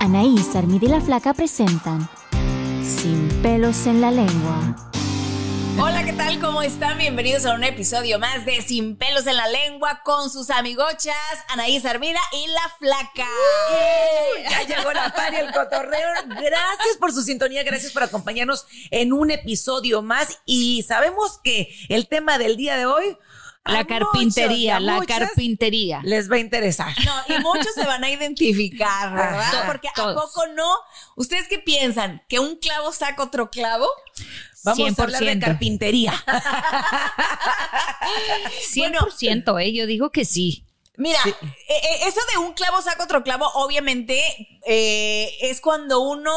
Anaís, Armida y la Flaca presentan Sin pelos en la lengua. Hola, ¿qué tal? ¿Cómo están? Bienvenidos a un episodio más de Sin pelos en la lengua con sus amigochas Anaís Armida y La Flaca. Ya llegó la par y el cotorreo. Gracias por su sintonía, gracias por acompañarnos en un episodio más. Y sabemos que el tema del día de hoy. La a carpintería, muchos la muchas carpintería. Les va a interesar. No, y muchos se van a identificar, ¿verdad? Ajá, Porque todos. ¿a poco no? ¿Ustedes qué piensan? ¿Que un clavo saca otro clavo? Vamos a hablar de 100%. carpintería. 100%, eh, yo digo que sí. Mira, eh, eh, eso de un clavo saca otro clavo, obviamente, eh, es cuando uno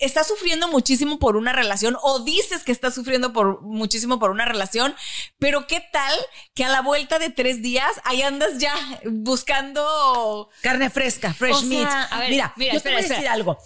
está sufriendo muchísimo por una relación o dices que está sufriendo por muchísimo por una relación, pero qué tal que a la vuelta de tres días ahí andas ya buscando Carne fresca, fresh O sea, meat. a ver, mira, mira, yo espera, te voy a decir espera. algo.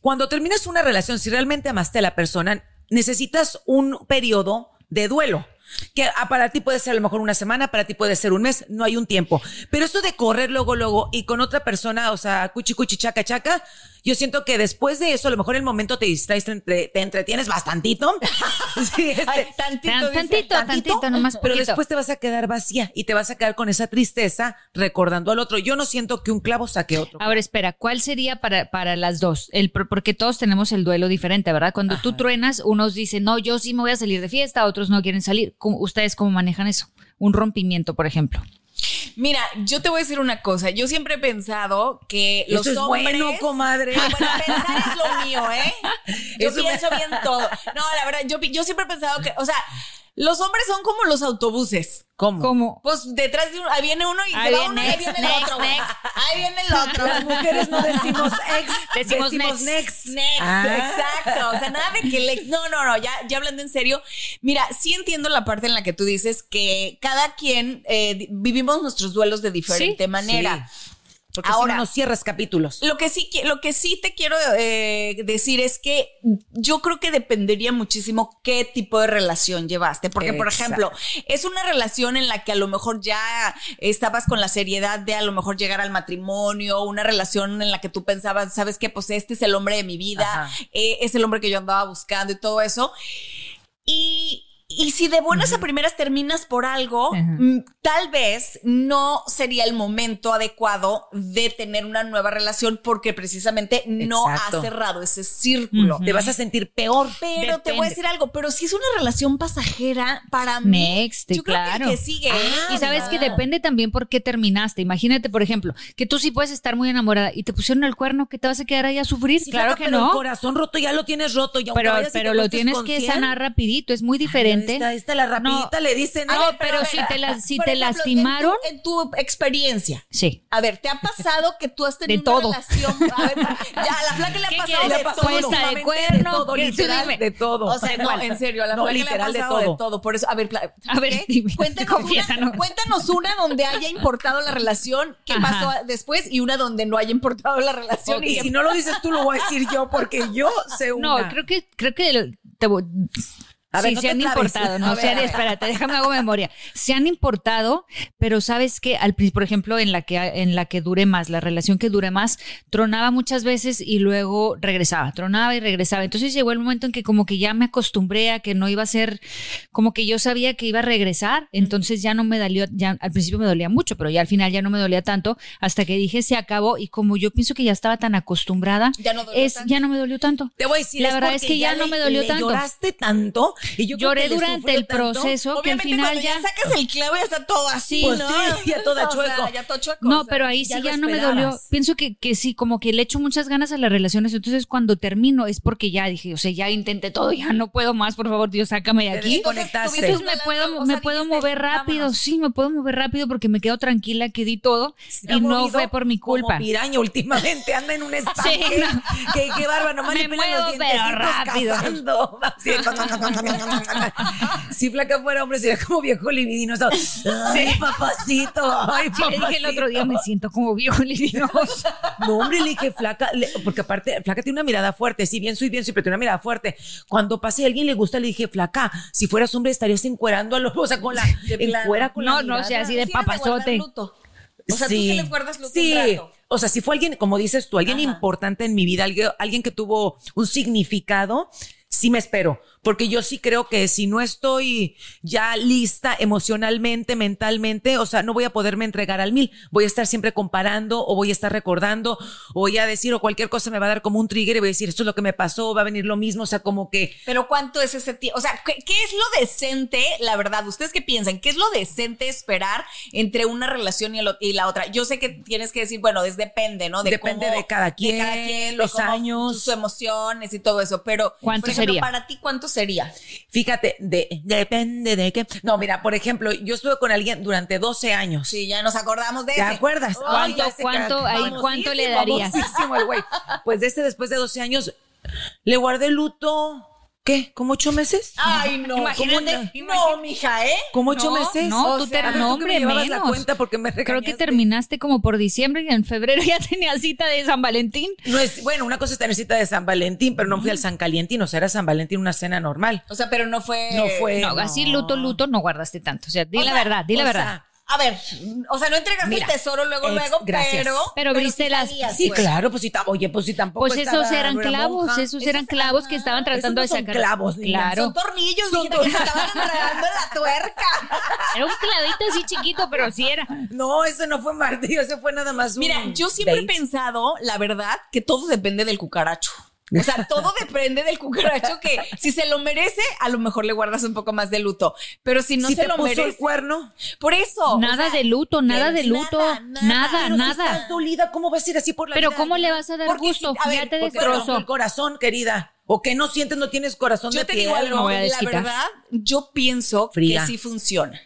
Cuando terminas una relación, si realmente amaste a la persona, necesitas un periodo de duelo. Que para ti puede ser a lo mejor una semana, para ti puede ser un mes, no hay un tiempo. Pero eso de correr luego, luego y con otra persona, o sea, cuchi, cuchi, chaca, chaca, yo siento que después de eso, a lo mejor el momento te distraes, te, entre- te entretienes bastantito. Sí, este, Ay, tantito, Tan- dice, tantito, tantito, nomás pero poquito. después te vas a quedar vacía y te vas a quedar con esa tristeza recordando al otro. Yo no siento que un clavo saque otro. Ahora espera, ¿cuál sería para, para las dos? El, pro- porque todos tenemos el duelo diferente, ¿verdad? Cuando tú truenas, unos dicen, no, yo sí me voy a salir de fiesta, otros no quieren salir. ¿Cómo- ¿Ustedes cómo manejan eso? Un rompimiento, por ejemplo. Mira, yo te voy a decir una cosa. Yo siempre he pensado que los Eso es hombres. bueno, comadre. Ah, bueno, pensar es lo mío, ¿eh? Yo Eso me- pienso bien todo. No, la verdad, yo siempre he pensado que, o sea, los hombres son como los autobuses. ¿Cómo? ¿Cómo? Pues detrás de uno, ahí viene uno y Ahí se va viene uno y ahí viene el next, otro. next. Ahí viene el otro. Las mujeres no decimos ex, Decimos decimos, next. next. Next, Ah. exacto. O sea, nada de que le. No, no, no, ya, ya hablando en serio. Mira, sí entiendo la parte en la que tú dices que cada quien eh, vivimos nuestros duelos de diferente Sí, manera. Porque Ahora- si no, no cierras capítulos. Lo que sí, lo que sí te quiero eh, decir es que yo creo que dependería muchísimo qué tipo de relación llevaste. Porque, por ejemplo, es una relación en la que a lo mejor ya estabas con la seriedad de a lo mejor llegar al matrimonio, una relación en la que tú pensabas, sabes que pues este es el hombre de mi vida, eh, es el hombre que yo andaba buscando y todo eso. Y, y si de buenas a primeras terminas por algo, mm, tal vez no sería el momento adecuado de tener una nueva relación porque precisamente no Exacto. has cerrado ese círculo. Te vas a sentir peor. Pero te voy a decir algo, pero si es una relación pasajera, para mí, Next, yo creo claro. que el que sigue. Ah, Y sabes que depende también por qué terminaste. Imagínate, por ejemplo, que tú sí puedes estar muy enamorada y te pusieron el cuerno, que te vas a quedar ahí a sufrir. Sí, claro flaca, que pero no. El corazón roto ya lo tienes roto. Y Pero, pero lo tienes que 100, sanar rapidito, es muy diferente. Esta, esta la rapidita le dicen. No, "Ay, A ver, pero si te la- si por te ejemplo, lastimaron- En tu, en tu experiencia. Sí. A ver, ¿te ha pasado que tú has tenido De todo. una relación? A ver, ya, a la flaca le ha ¿Qué pasado de le ha todo. de cuerno, de todo, literal, de todo. O sea, no, en serio, a la No, flaca literal, le de ha pasado todo. de todo. Por eso, a ver, A ver, ¿qué? dime, cuéntanos, una, cuéntanos una donde haya importado la relación, qué Ajá. pasó después, y una donde no haya importado la relación. Y y si no lo dices tú, lo voy a decir yo, porque yo sé una. No, creo que, creo que te voy- A ver, sí, no se han importado, no, A se ver, han, a ver. espérate, déjame hago memoria. Se han importado, pero sabes que al por ejemplo, en la que en la que dure más, la relación que dure más, tronaba muchas veces y luego regresaba, tronaba y regresaba. Entonces llegó el momento en que como que ya me acostumbré a que no iba a ser, como que yo sabía que iba a regresar, entonces ya no me dolió, ya al principio me dolía mucho, pero ya al final ya no me dolía tanto, hasta que dije se acabó y como yo pienso que ya estaba tan acostumbrada, Ya no dolió es, tanto. ya no me dolió tanto. Te voy a decir, la es verdad es que ya, no le- me dolió le tanto. Lloraste tanto y yo Lloré durante el tanto. proceso que al Obviamente final ya ya sacas el clavo ya está todo así, Pues ¿no? sí, ya toda O sea, chueco. ya todo chueco. No, o sea, pero ahí sí ya no me dolió. Pienso que, que sí, como que le echo muchas ganas a las relaciones. Entonces, cuando termino es porque ya dije, o sea, ya intenté todo, ya no puedo más, por favor, Dios, sácame de aquí. desconectaste. Entonces me puedo, o me sea, puedo mover rápido, vámonos. sí, me puedo mover rápido porque me quedo tranquila que di todo Se y no fue por mi culpa. Como piraña últimamente anda en un estanque. Sí, no. que, que bárbaro, nomás Me le pelan muevo, los pero rápido. cazando. Así. si flaca fuera hombre sería como viejo libidinoso. Ay, papacito, ay, Sí, le dije el otro día, me siento como viejo libidinoso. No, hombre, le dije flaca, le- porque aparte, flaca tiene una mirada fuerte. Si bien soy bien, soy, pero tiene una mirada fuerte. Cuando pase a alguien le gusta, le dije, flaca, si fueras hombre estarías encuerando a los, o sea, con la, encuera con la No, no, o sea, así de Sí papazote. O sea, tú sí les guardas luto un Sí. rato. O sea, si fue alguien, como dices tú, alguien Ajá. importante en mi vida, alguien, alguien que tuvo un significado, sí me espero. Porque yo sí creo que si no estoy ya lista emocionalmente, mentalmente, o sea, no voy a poderme entregar al mil. Voy a estar siempre comparando o voy a estar recordando o voy a decir o cualquier cosa me va a dar como un trigger y voy a decir, esto es lo que me pasó, va a venir lo mismo. O sea, como que Pero ¿cuánto es ese tiempo? O sea, ¿qué, qué es lo decente, la verdad? ¿Ustedes qué piensan? ¿Qué es lo decente esperar entre una relación y, el y la otra? Yo sé que tienes que decir, bueno, es depende, ¿no? Depende de cada quien, los cómo años. Sus emociones y todo eso. Pero, ¿Cuánto por ejemplo, sería? para ti, ¿cuánto sería? Fíjate, de, depende de qué. No, mira, por ejemplo, yo estuve con alguien durante 12 años. Sí, ya nos acordamos de ¿Te ese. acuerdas? ¿Cuánto- cuánto- ahí cuánto le darías? famosísimo el güey. Pues de ese, después de 12 años, le guardé luto, ¿qué? ¿Como ocho meses? Ay, no. Imagínate, ¿cómo No, mija, ¿eh? ¿Como ocho No, meses? no, O tú sea, te- no, que me hombre, llevabas la menos. cuenta porque me Creo que regañaste. terminaste como por diciembre y en febrero ya tenía cita de San Valentín. No es, bueno, una cosa es tener cita de San Valentín, pero no fui al San Calientín, o sea, era San Valentín una cena normal. O sea, pero no fue. No fue. No, así luto, luto, no guardaste tanto. O sea, di O la sea, verdad, di la o verdad. sea, A ver, o sea, no entregaste Mira, el tesoro luego, ex- luego, gracias. pero. Pero sí las- Sí, pues. claro, pues si ta- oye, pues si tampoco Pues esos estaba- eran clavos, monja. esos eran clavos que estaban tratando Esos no de son sacar. clavos, niña, claro. Son tornillos, Son que se estaban enredando en la tuerca. Era un clavito así chiquito, pero sí era. No, ese no fue martillo, ese fue nada más un Mira, yo siempre he pensado, la verdad, que todo depende del cucaracho. O sea, todo depende del cucaracho que si se lo merece, a lo mejor le guardas un poco más de luto. Pero si no si se te lo puso merece. el cuerno. Por eso. Nada o sea, de luto, nada de luto. nada. Nada, Pero si nada. estás dolida, ¿cómo vas a ir así por la Pero vida? ¿cómo le vas a dar Porque gusto? si- a ver, ya te el corazón, querida. O que no sientes, no tienes corazón Yo de te piel. digo algo, la verdad, yo pienso Fría. que sí funciona.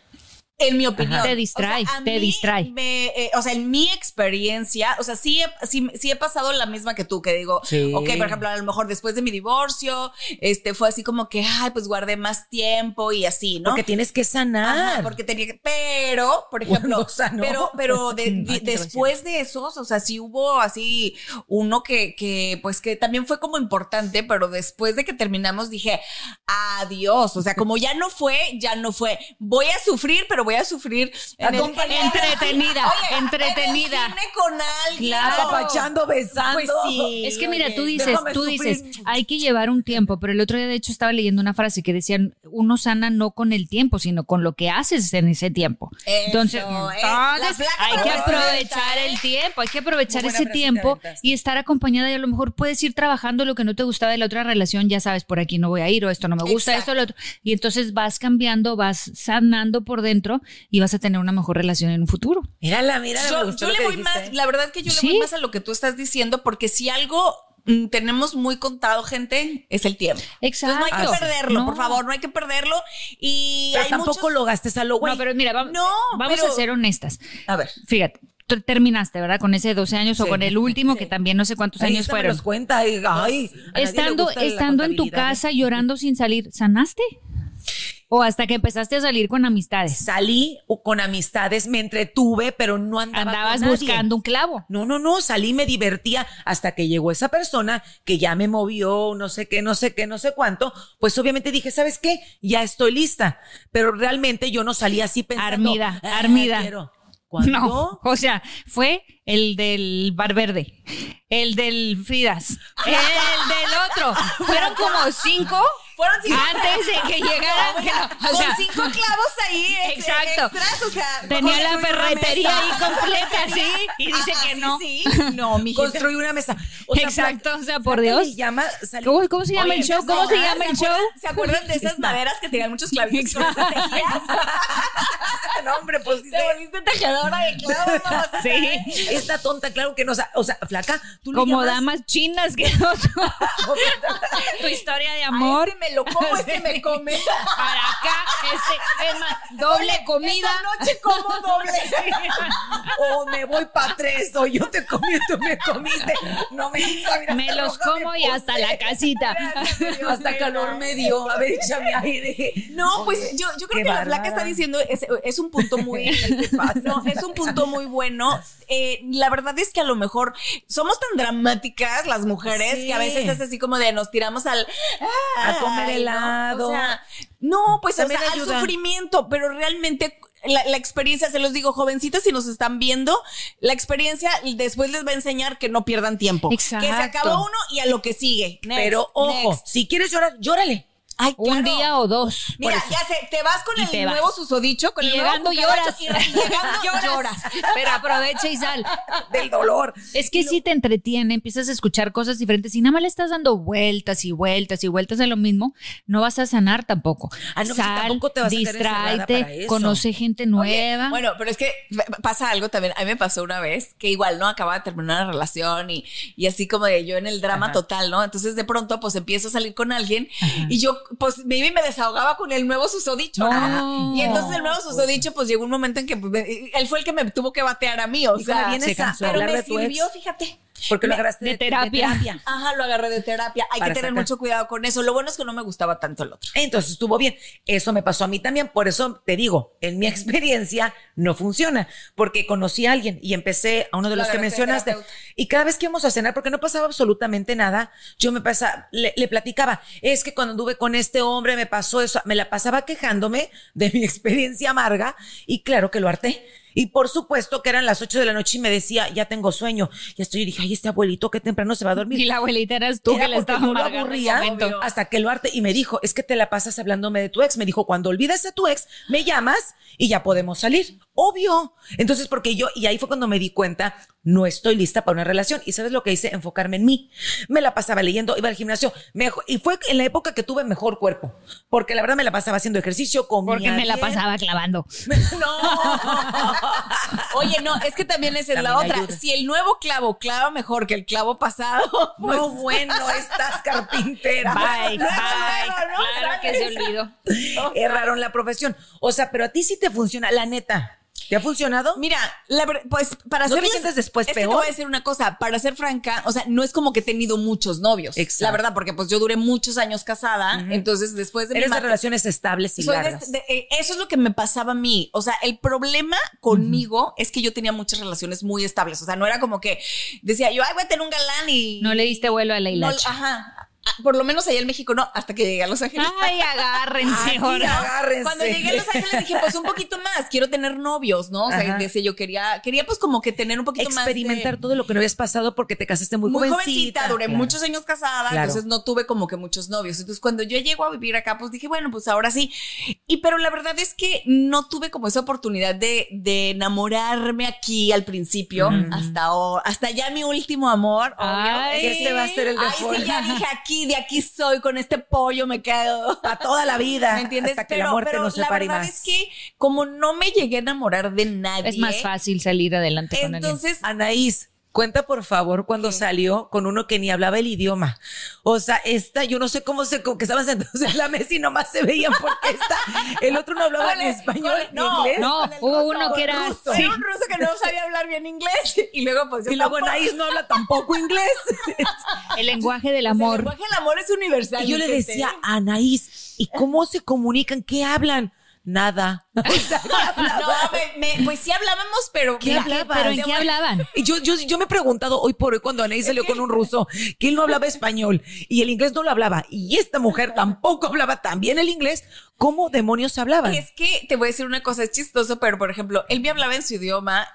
En mi opinión. Te distrae, a te mí distrae. me, eh, o sea, en mi experiencia, o sea, sí he, sí, sí he pasado la misma que tú, que digo, Sí. ok, por ejemplo, a lo mejor después de mi divorcio, este, fue así como que, ay, pues guardé más tiempo y así, ¿no? Porque tienes que sanar. Ajá, porque tenía que, pero, por ejemplo, pero, pero de- de- después de esos, o sea, sí hubo así uno que, que, pues que también fue como importante, pero después de que terminamos dije, adiós, o sea, como ya no fue, ya no fue. Voy a sufrir, pero voy a sufrir en el- Entretenida, Oye, entretenida. En el cine con alguien. Claro. Apapachando, besando. Pues sí. Es que mira, oye, tú dices, déjame tú sufrir. dices, hay que llevar un tiempo, pero el otro día de hecho estaba leyendo una frase que decían, uno sana no con el tiempo, sino con lo que haces en ese tiempo. Eso, entonces, eh, entonces, hay que aprovechar el ¿eh? tiempo, hay que aprovechar ese tiempo y estar acompañada y a lo mejor puedes ir trabajando lo que no te gustaba de la otra relación, ya sabes, por aquí no voy a ir o esto no me gusta, Exacto. esto lo otro. Y entonces vas cambiando, vas sanando por dentro y vas a tener una mejor relación en un futuro. Mírala, mírala. Yo, yo le voy dijiste. más, la verdad que yo le Sí. voy más a lo que tú estás diciendo, porque si algo mm, tenemos muy contado, gente, es el tiempo. Exacto. Entonces no hay que perderlo, No. por favor, no hay que perderlo. Y Pero hay tampoco muchos- lo gastes a lo güey. No, pero mira, vamos, No, vamos pero- a ser honestas. A ver. Fíjate, tú terminaste, ¿verdad? Con ese 12 años o con el último, que también no sé cuántos Ahí años fueron. los cuenta. y, ay, Estando, estando en tu ¿eh? casa llorando sin salir, ¿sanaste? O hasta que empezaste a salir con amistades. Salí con amistades, me entretuve, pero no andaba Andabas con nadie. buscando un clavo. No, no, no, salí, me divertía hasta que llegó esa persona que ya me movió, no sé qué, no sé qué, no sé cuánto. Pues obviamente dije, ¿sabes qué? Ya estoy lista. Pero realmente yo no salí así pensando. Armida, "Ah, armida. quiero". ¿Cuándo? No, o sea, fue el del Bar Verde, el del Fridas, el del otro. Fueron como cinco Fueron cinco antes de que no, o con cinco clavos ahí ex- Exacto. extras, o sea, Tenía la ferretería ahí completa, sí, y dice Ajá, que sí, no. Sí, no, mi Construí una mesa. Exacto, o sea, por Dios. llama, ¿Cómo, cómo se llama Oye, el show? ¿Cómo no, se llama el show? acuerdan- ¿Se acuerdan de esas maderas que tenían muchos clavitos? no, hombre, pues Te volviste tejedora de clavos, mamacita. Sí. esta tonta, claro que no, o sea, o sea, flaca, tú Como llamas- damas chinas que no Tu historia de amor. Este me lo como, este me come. Para acá, este, es más, doble comida. Esta noche como doble. o me voy para tres, o yo te comí, tú me comiste. No me mira, Me los como me y hasta la casita. Hasta calor me dio. A ver, échame aire. No, pues yo, yo creo que la flaca bárbara. está diciendo es, es un punto muy no, es un punto muy bueno. Eh, la verdad es que a lo mejor somos tan dramáticas las mujeres Sí. que a veces es así como de nos tiramos al A comer helado. O sea, no, pues o al sufrimiento, pero realmente la, la experiencia, se los digo, jovencitas, si nos están viendo, la experiencia después les va a enseñar que no pierdan tiempo. Exacto. Que se acabó uno y a lo que sigue. Next, Pero ojo, next. si quieres llorar, llórale. Ay, Un día o dos. Mira, ya sé, te vas con Y el vas. nuevo susodicho, con Y el llegando nuevo lloras. y llegando lloras. Pero aprovecha y sal. Del dolor. Es que si te entretiene, empiezas a escuchar cosas diferentes y nada más le estás dando vueltas y vueltas y vueltas a lo mismo, no vas a sanar tampoco. Ah, no, pues Sal, tampoco te vas a distráete, eso. conoce gente Oye, nueva. bueno, pero es que pasa algo también. A mí me pasó una vez que igual, ¿no? Acababa de terminar una relación y, y así como de yo en el drama Ajá. total, ¿no? Entonces de pronto pues empiezo a salir con alguien y yo pues me iba y me desahogaba con el nuevo susodicho. No. Y entonces el nuevo susodicho pues llegó un momento en que pues, él fue el que me tuvo que batear a mí, o sea, se cansó. pero me ex, sirvió, fíjate. Porque lo agarraste de terapia. Ajá, lo agarré de terapia. Hay Para que tener sacar. mucho cuidado con eso. Lo bueno es que no me gustaba tanto el otro. Entonces estuvo bien. Eso me pasó a mí también. Por eso te digo, en mi experiencia no funciona. Porque conocí a alguien y empecé a uno de Lo los que mencionaste. terapeuta. Y cada vez que íbamos a cenar, porque no pasaba absolutamente nada, yo me pasaba, le, le platicaba. Es que cuando anduve con este hombre me pasó eso. Me la pasaba quejándome de mi experiencia amarga. Y claro que lo harté. Y por supuesto que eran las 8 de la noche y me decía, ya tengo sueño. Y estoy, y dije, ay, este abuelito qué temprano se va a dormir. y la abuelita eras tú Era que le yo lo aburría hasta que lo arte y me dijo, es que te la pasas hablándome de tu ex. Me dijo, cuando olvides a tu ex, me llamas y ya podemos salir. Obvio. Entonces, porque yo, y ahí fue cuando me di cuenta, no estoy lista para una relación. Y sabes lo que hice, enfocarme en mí. Me la pasaba leyendo, iba al gimnasio, mejo- y fue en la época que tuve mejor cuerpo. Porque la verdad me la pasaba haciendo ejercicio, comía Porque me la pasaba clavando. Oye, no, es que también esa es la otra. ayuda. Si el nuevo clavo clava mejor que el clavo pasado, pues No, bueno, estás carpintera. Bye, bye. luego, ¿no? Claro que se olvidó. Erraron la profesión. O sea, pero a ti sí te funciona, la neta. ¿Te ha funcionado? Mira, la pues para ¿No ser sientes después es que te voy a decir una cosa, para ser franca, o sea, no es como que he tenido muchos novios. Exacto. La verdad, porque pues yo duré muchos años casada, entonces después de mi Eres de matrimonio- relaciones estables y de- largas. de- eh, eso es lo que me pasaba a mí. O sea, el problema conmigo es que yo tenía muchas relaciones muy estables. O sea, no era como que decía yo, ay, voy a tener un galán y. No le diste vuelo a la no, hilacha. Ajá. Ah, Por lo menos allá en México no, hasta que llegué a Los Ángeles. Ay, agárrense Aquí ahora. agárrense. Cuando llegué a Los Ángeles dije, pues un poquito más, quiero tener novios, ¿no? O sea, decía yo quería, quería pues como que tener un poquito más. experimentar todo lo que no habías pasado porque te casaste muy, muy jovencita. jovencita, duré Claro. muchos años casada, Claro. entonces no tuve como que muchos novios. Entonces cuando yo llego a vivir acá, pues dije, bueno, pues ahora sí. Y pero la verdad es que no tuve como esa oportunidad de, de enamorarme aquí al principio, hasta ahora, hasta ya mi último amor, obvio. Ay. Ese va a ser el de Ay, sí, ya dije aquí, de aquí soy, con este pollo me quedo. Para toda la vida. ¿Me entiendes? Hasta que pero la muerte pero nos la verdad más. es que como no me llegué a enamorar de nadie. Es más fácil salir adelante con alguien. Entonces, Anaís, Cuenta, por favor, cuando salió con uno que ni hablaba el idioma. O sea, esta, yo no sé cómo se, como que estaban sentados en la mesa y nomás se veían porque esta, el otro no hablaba ni español ni no, inglés. No, hubo uno que era ruso. sí. Era un ruso que no sabía hablar bien inglés. Y luego, pues yo Y luego. Anaís no habla tampoco inglés. el lenguaje del El amor. lenguaje del amor es universal. Y yo le decía a Anaís, ¿y cómo se comunican? ¿Qué hablan? Nada. No, me- me- pues sí hablábamos, pero. ¿Qué mira, hablaban? ¿Pero en qué hablaban? Y yo, yo, yo me he preguntado hoy por hoy cuando Anaís salió con un ruso que él no hablaba español y el inglés no lo hablaba y esta mujer tampoco hablaba tan bien el inglés, ¿cómo demonios hablaban? Es que te voy a decir una cosa, es chistoso, pero por ejemplo, él me hablaba en su idioma.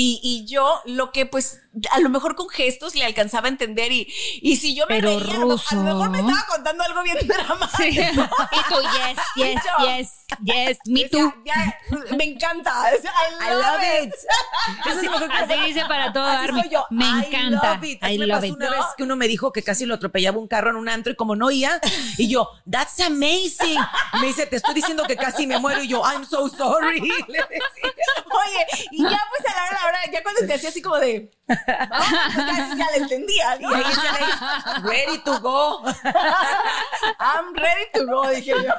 Y, y yo lo que pues a lo mejor con gestos le alcanzaba a entender y, y si yo me Pero reía, a lo, a lo mejor me ruso. estaba contando algo bien dramático. Sí. Y tú, yes, yes, yo- yes, yes, me too. ya, me encanta. O sea, I I love, love it. it. Que- Así dice para todo Así soy yo. Me I encanta. love it. Así I me love pasó it. una vez que uno me dijo que casi lo atropellaba un carro en un antro y como no oía, y yo, that's amazing. Me dice, te estoy diciendo que casi me muero y yo, I'm so sorry. Le decía. Oye, y ya pues a la hora, a la hora, ya cuando te hacía así como de. "Ah", pues ya, le entendía. Y ahí está Anaís, ready to go. I'm ready to go, dije yo.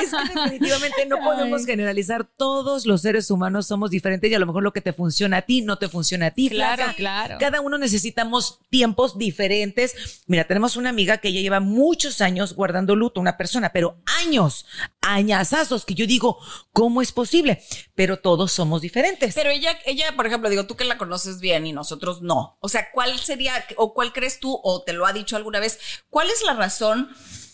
Es que definitivamente no podemos generalizar. Todos los seres humanos somos diferentes y a lo mejor lo que te funciona a ti no te funciona a ti. Claro, flaca. claro. Cada uno necesitamos tiempos diferentes. Mira, tenemos una amiga que ella lleva muchos años guardando luto, una persona, pero años, añazazos, que yo digo, ¿cómo es posible? Pero todos somos diferentes. Pero ella, ella, por ejemplo, digo, tú que la conoces bien y nosotros no. O sea, ¿cuál sería o cuál crees tú o te lo ha dicho alguna vez? ¿Cuál es la razón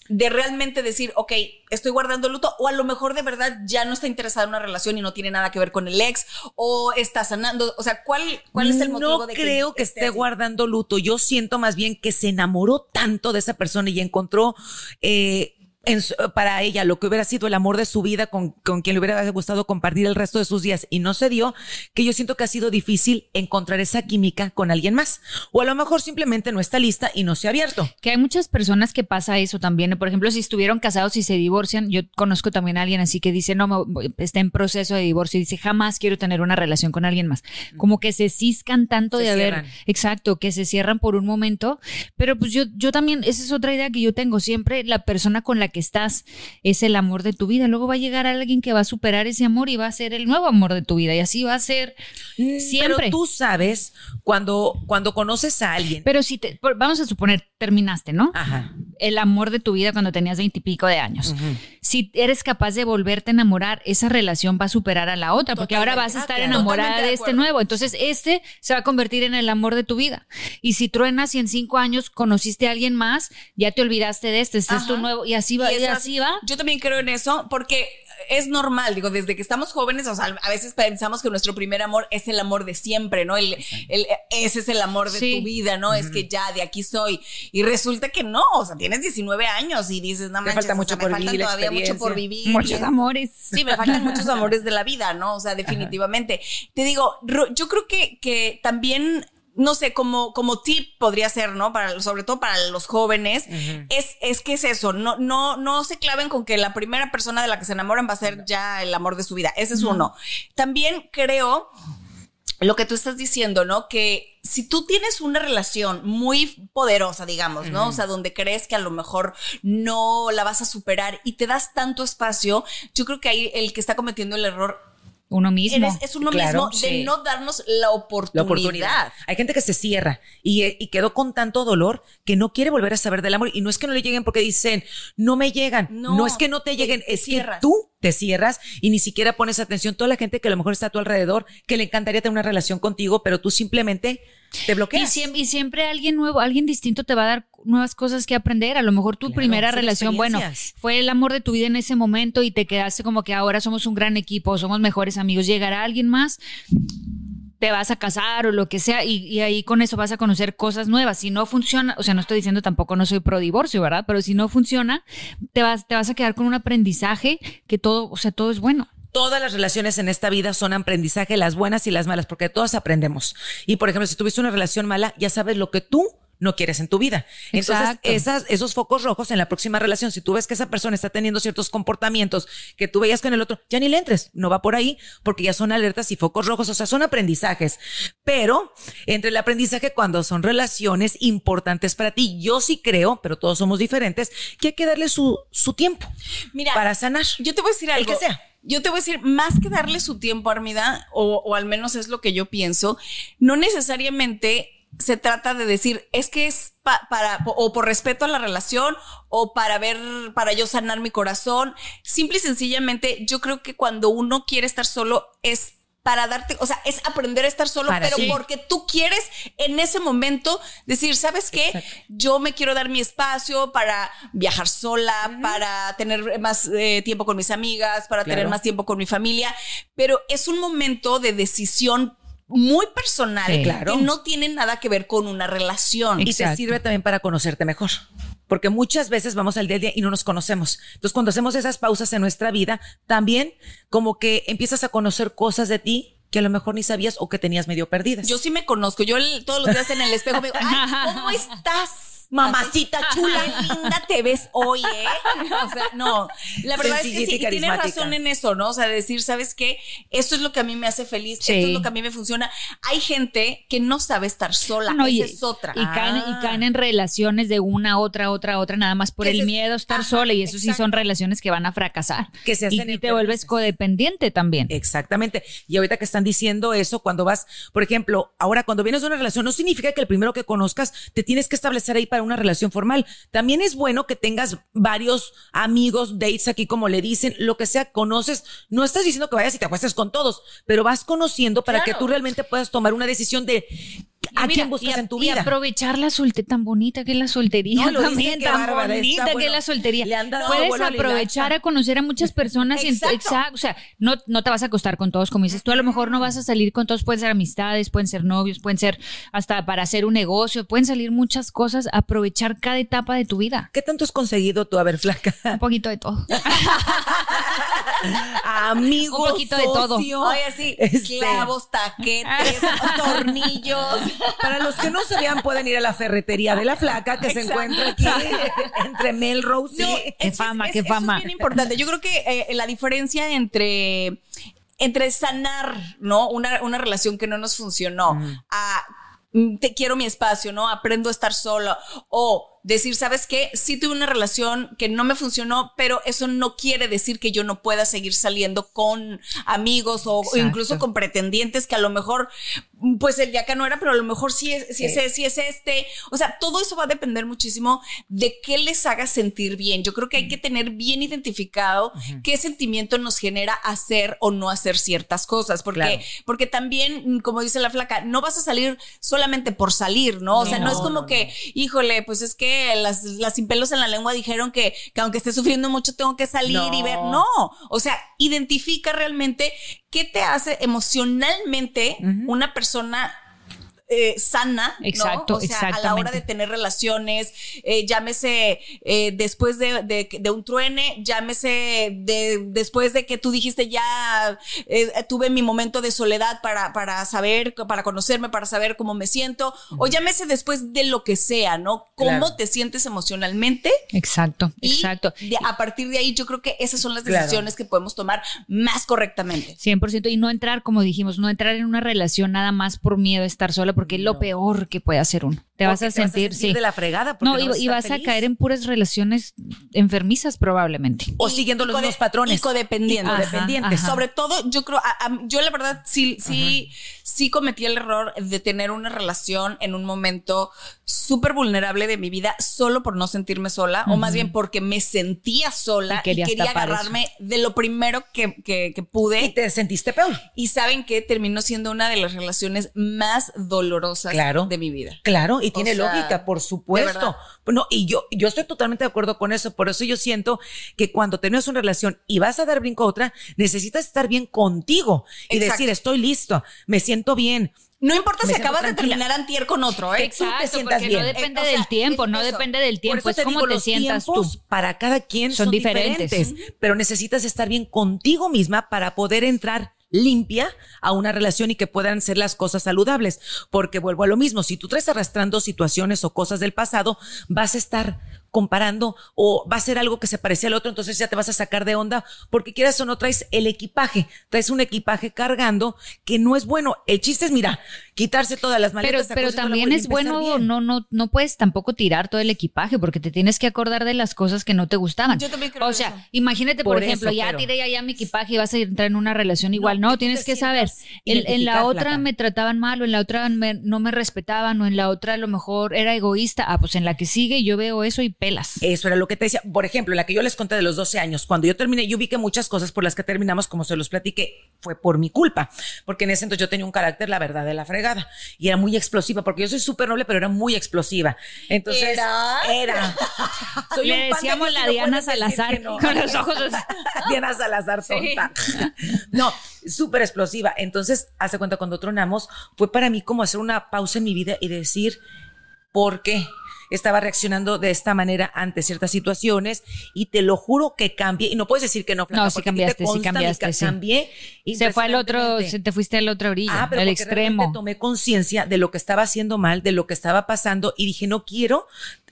de realmente decir, ok, estoy guardando luto o a lo mejor de verdad ya no está interesada en una relación y no tiene nada que ver con el ex o está sanando? O sea, ¿cuál, cuál es el motivo no de creo que esté así? guardando luto. Yo siento más bien que se enamoró tanto de esa persona y encontró eh, en su- para ella lo que hubiera sido el amor de su vida con, con quien le hubiera gustado compartir el resto de sus días y no se dio, que yo siento que ha sido difícil encontrar esa química con alguien más. O a lo mejor simplemente no está lista y no se ha abierto. Que hay muchas personas que pasa eso también. Por ejemplo, si estuvieron casados y se divorcian, yo conozco también a alguien así que dice, no, me está en proceso de divorcio y dice, jamás quiero tener una relación con alguien más. Como que se ciscan tanto Se de haber, exacto, que se cierran por un momento. Pero pues yo, yo también, esa es otra idea que yo tengo. Siempre la persona con la que estás es el amor de tu vida. Luego va a llegar alguien que va a superar ese amor y va a ser el nuevo amor de tu vida. Y así va a ser siempre. Pero tú sabes cuando, cuando conoces a alguien. Pero si te, vamos a suponer, terminaste, ¿no? Ajá. el amor de tu vida cuando tenías veintipico de años. Si eres capaz de volverte a enamorar, esa relación va a superar a la otra, porque ahora vas a estar Totalmente. enamorada de de este nuevo. Entonces, este se va a convertir en el amor de tu vida. Y si truenas y en cinco años conociste a alguien más, ya te olvidaste de este, este es tu nuevo, y así va, Y así va. Yo también creo en eso porque es normal, digo, desde que estamos jóvenes, o sea, a veces pensamos que nuestro primer amor es el amor de siempre, ¿no? El, el- ese es el amor de Sí. tu vida, ¿no? Es que ya de aquí soy. Y resulta que no, o sea, tienes 19 años y dices, no manches, falta o mucho sea, por me faltan vivir, todavía mucho por vivir. Muchos amores. Sí, me faltan muchos amores de la vida, ¿no? O sea, definitivamente. Te digo, yo creo que, que también, no sé, como, como tip podría ser, ¿no? Para, sobre todo para los jóvenes, es, es que es eso, no, no, no se claven con que la primera persona de la que se enamoran va a ser ya el amor de su vida. Ese es uno. También creo lo que tú estás diciendo, ¿no? Que si tú tienes una relación muy poderosa, digamos, ¿no? O sea, donde crees que a lo mejor no la vas a superar y te das tanto espacio, yo creo que ahí el que está cometiendo el error Uno mismo. eres- es uno Claro, mismo de sí. no darnos la la oportunidad. Hay gente que se cierra y, eh, y quedó con tanto dolor que no quiere volver a saber del amor. Y no es que no le lleguen porque dicen, no me llegan. No, No, es que no te lleguen, te es que tú te cierras y ni siquiera pones atención. Toda la gente que a lo mejor está a tu alrededor, que le encantaría tener una relación contigo, pero tú simplemente te Y bloqueas. siempre, y siempre alguien nuevo, alguien distinto te va a dar nuevas cosas que aprender. A lo mejor tu Claro, primera relación, bueno, fue el amor de tu vida en ese momento y te quedaste como que ahora somos un gran equipo, somos mejores amigos. Llegará alguien más, te vas a casar o lo que sea y, ahí con eso vas a conocer cosas nuevas. Si no funciona, o sea, no estoy diciendo tampoco no soy pro divorcio, ¿verdad? Pero si no funciona, te vas, te vas a quedar con un aprendizaje que todo, o sea, todo es bueno. Todas las relaciones en esta vida son aprendizaje, las buenas y las malas, porque todas aprendemos. Y por ejemplo, si tuviste una relación mala, ya sabes lo que tú no quieres en tu vida. Entonces, esas, esos focos rojos en la próxima relación, si tú ves que esa persona está teniendo ciertos comportamientos que tú veías con el otro, ya ni le entres, no va por ahí, porque ya son alertas y focos rojos, o sea, son aprendizajes. Pero entre el aprendizaje cuando son relaciones importantes para ti, yo sí creo, pero todos somos diferentes, que hay que darle su, su tiempo Mira, para sanar. Yo te voy a decir El algo. que sea. Yo te voy a decir, más que darle su tiempo, Armida, o, o al menos es lo que yo pienso, no necesariamente se trata de decir, es que es pa- para, o por respeto a la relación, o para ver, para yo sanar mi corazón. Simple y sencillamente, yo creo que cuando uno quiere estar solo es para darte, o sea, es aprender a estar solo, Para pero sí. porque tú quieres en ese momento decir, ¿sabes qué? Yo me quiero dar mi espacio para viajar sola, para tener más eh, tiempo con mis amigas, para tener más tiempo con mi familia, pero es un momento de decisión muy personal Sí. Claro. que no tiene nada que ver con una relación. Y te sirve también para conocerte mejor. Porque muchas veces vamos al día a día y no nos conocemos. Entonces, cuando hacemos esas pausas en nuestra vida, también como que empiezas a conocer cosas de ti que a lo mejor ni sabías o que tenías medio perdidas. Yo sí me conozco. Yo el- todos los días en el espejo me digo, ay, ¿cómo estás? Mamacita chula. Linda te ves hoy, ¿eh? O sea, no. La verdad es que sí. y Y tienes razón en eso, ¿no? O sea, decir, ¿sabes qué? Esto es lo que a mí me hace feliz. Sí. Esto es lo que a mí me funciona. Hay gente que no sabe estar sola. No, y, Esa es otra. y caen, Ah. y caen en relaciones de una a otra, otra, otra, nada más por el es- miedo a estar ajá, sola. Y eso sí son relaciones que van a fracasar. Que se y, hacen y te vuelves codependiente también. Exactamente. Y ahorita que están diciendo eso, cuando vas, por ejemplo, ahora cuando vienes de una relación, no significa que el primero que conozcas te tienes que establecer ahí para una relación formal. También es bueno que tengas varios amigos, dates aquí, como le dicen, lo que sea, conoces. No estás diciendo que vayas y te acuestes con todos, pero vas conociendo para que tú realmente puedas tomar una decisión de a mira, quién buscas y a- en tu y vida. aprovechar la soltería tan bonita que es la soltería No, también, tan bárbara, bonita que bueno. es la soltería. Le han dado Puedes aprovechar a conocer a muchas personas y en- Exacto. exacto, o sea, no, no te vas a acostar con todos, como dices tú, a lo mejor no vas a salir con todos, pueden ser amistades, pueden ser novios, pueden ser hasta para hacer un negocio, pueden salir muchas cosas, aprovechar cada etapa de tu vida. ¿Qué tanto has conseguido tú, a ver, flaca? Un poquito de todo. Amigo, Un poquito de todo. Oye, sí, este, clavos, taquetes, tornillos. Para los que no sabían, pueden ir a la ferretería de la flaca que se encuentra aquí entre Melrose y. No, Qué eso fama, es, qué eso es fama. bien importante. Yo creo que eh, la diferencia entre, entre sanar, ¿no? Una, una relación que no nos funcionó a mm, te quiero mi espacio, ¿no? Aprendo a estar sola o decir, ¿sabes qué? Sí tuve una relación que no me funcionó, pero eso no quiere decir que yo no pueda seguir saliendo con amigos o, incluso con pretendientes que a lo mejor, mm, pues el de acá no era, pero a lo mejor sí es, sí es, sí es este. O sea, todo eso va a depender muchísimo de qué les haga sentir bien. Yo creo que hay que tener bien identificado qué sentimiento nos genera hacer o no hacer ciertas cosas, porque, Claro. porque también, mm, como dice la flaca, no vas a salir solamente por salir, ¿no? O sea, no, No, es como no, que, híjole, pues es que las, las sin pelos en la lengua dijeron que, que aunque esté sufriendo mucho tengo que salir y ver. No, o sea, identifica realmente qué te hace emocionalmente una persona eh, sana, ¿no? Exacto, o sea, a la hora de tener relaciones, eh, llámese eh, después de, de- de un truene, llámese de, después de que tú dijiste ya tuve mi momento de soledad para, para saber, para conocerme, para saber cómo me siento, o llámese después de lo que sea, ¿no? Cómo Claro. te sientes emocionalmente. Exacto, Y exacto. de- a partir de ahí yo creo que esas son las Claro. decisiones que podemos tomar más correctamente. 100% y no entrar, como dijimos, no entrar en una relación nada más por miedo a estar sola, porque es lo peor que puede hacer uno. Te vas Porque a sentir, sí. de la fregada. porque No, y, vas a y vas a caer en puras relaciones enfermizas probablemente. O Y- siguiendo y los mismos patrones. Y. Ajá, ajá. Sobre todo, yo creo, a- a- yo la verdad sí, sí, sí cometí el error de tener una relación en un momento súper vulnerable de mi vida solo por no sentirme sola, o más bien porque me sentía sola Y quería agarrarme de lo primero que, que- que pude. Y te sentiste peor. Y saben que terminó siendo una de las relaciones más dolorosas Claro. de mi vida. Claro, y tiene sea, lógica, por supuesto. No, y yo, yo estoy totalmente de acuerdo con eso. Por eso yo siento que cuando tienes una relación y vas a dar brinco a otra, necesitas estar bien contigo y Exacto. decir, estoy listo, me siento bien. No importa Me si acabas de terminar antier con otro, ¿eh? Exacto, porque bien. no depende Eh, o sea, del tiempo, es no depende del Por tiempo, eso es te digo, te los sientas tiempos tú. para cada quien son, Son diferentes, diferentes. pero necesitas estar bien contigo misma para poder entrar limpia a una relación y que puedan ser las cosas saludables. Porque vuelvo a lo mismo, si tú traes arrastrando situaciones o cosas del pasado, vas a estar comparando o va a ser algo que se parece al otro, entonces ya te vas a sacar de onda porque quieras o no traes el equipaje, traes un equipaje cargando que no es bueno. El chiste es, mira, quitarse todas las maletas. Pero, pero también es bueno, no, no, no puedes tampoco tirar todo el equipaje porque te tienes que acordar de las cosas que no te gustaban. Yo también creo O sea, imagínate, por, ejemplo, ya tiré ya mi equipaje y vas a entrar en una relación igual. No, tienes que saber. En, la otra me trataban mal o en la otra no me respetaban o en la otra a lo mejor era egoísta. Ah, pues en la que sigue yo veo eso y eso era lo que te decía. Por ejemplo, la que yo les conté de los 12 años, cuando yo terminé, yo vi que muchas cosas por las que terminamos, como se los platiqué, fue por mi culpa. Porque en ese entonces yo tenía un carácter, la verdad, de la fregada. Y era muy explosiva, porque yo soy súper noble, pero era muy explosiva. Entonces, era. era. Soy Le decíamos la Diana Salazar, con los ojos. Diana Salazar, tonta. No, súper explosiva. Entonces, hace cuenta, cuando tronamos, fue para mí como hacer una pausa en mi vida y decir, ¿por qué? Estaba reaccionando de esta manera ante ciertas situaciones y te lo juro que cambié. Y no puedes decir que no, no, sí cambiaste, sí cambiaste. Sí. Cambié. Se fue al otro, se te fuiste al otro orilla, ah, pero al extremo. Tomé conciencia de lo que estaba haciendo mal, de lo que estaba pasando y dije, no quiero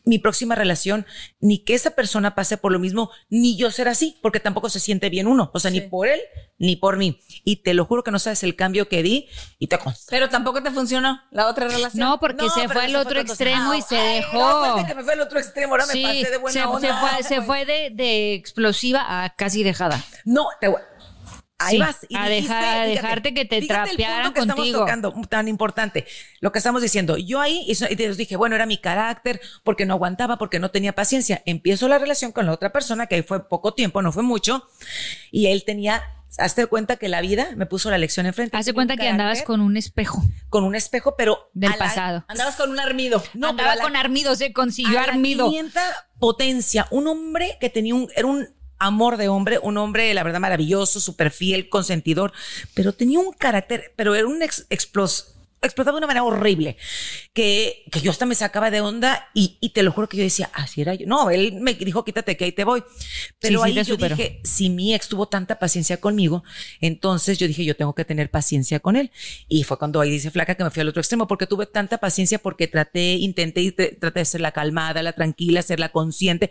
mi próxima relación, ni que esa persona pase por lo mismo, ni yo ser así, porque tampoco se siente bien uno, o sea, ni por él, ni por mí. Y te lo juro que no sabes el cambio que di y te consta. Pero tampoco te funcionó la otra relación. No, porque se fue al otro extremo y se dejó. No, que me fue al otro extremo, ahora me pasé de buena se, onda. Se fue, se fue de, de, explosiva a casi dejada. No, te voy Ahí vas. Y a, dejar, dejarte que te trapearan que contigo. Estamos tocando tan importante. Lo que estamos diciendo. Yo ahí y te dije, bueno, era mi carácter, porque no aguantaba, porque no tenía paciencia. Empiezo la relación con la otra persona, que ahí fue poco tiempo, no fue mucho, y él tenía Hazte cuenta que la vida me puso la lección enfrente. Hazte cuenta que andabas con un espejo. Con un espejo, pero. Del pasado. Andabas con un armido. No, andaba con armido, se consiguió armido. potencia. Un hombre que tenía un. Era un amor de hombre, un hombre, la verdad, maravilloso, súper fiel, consentidor, pero tenía un carácter, pero era un ex, explotaba de una manera horrible, que, que yo hasta me sacaba de onda y, y, te lo juro que yo decía, así era yo. No, él me dijo, quítate que ahí te voy. Pero ahí yo dije, si mi ex tuvo tanta paciencia conmigo, entonces yo dije, yo tengo que tener paciencia con él. Y fue cuando ahí dice Flaca que me fui al otro extremo, porque tuve tanta paciencia porque traté, intenté, traté de ser la calmada, la tranquila, ser la consciente.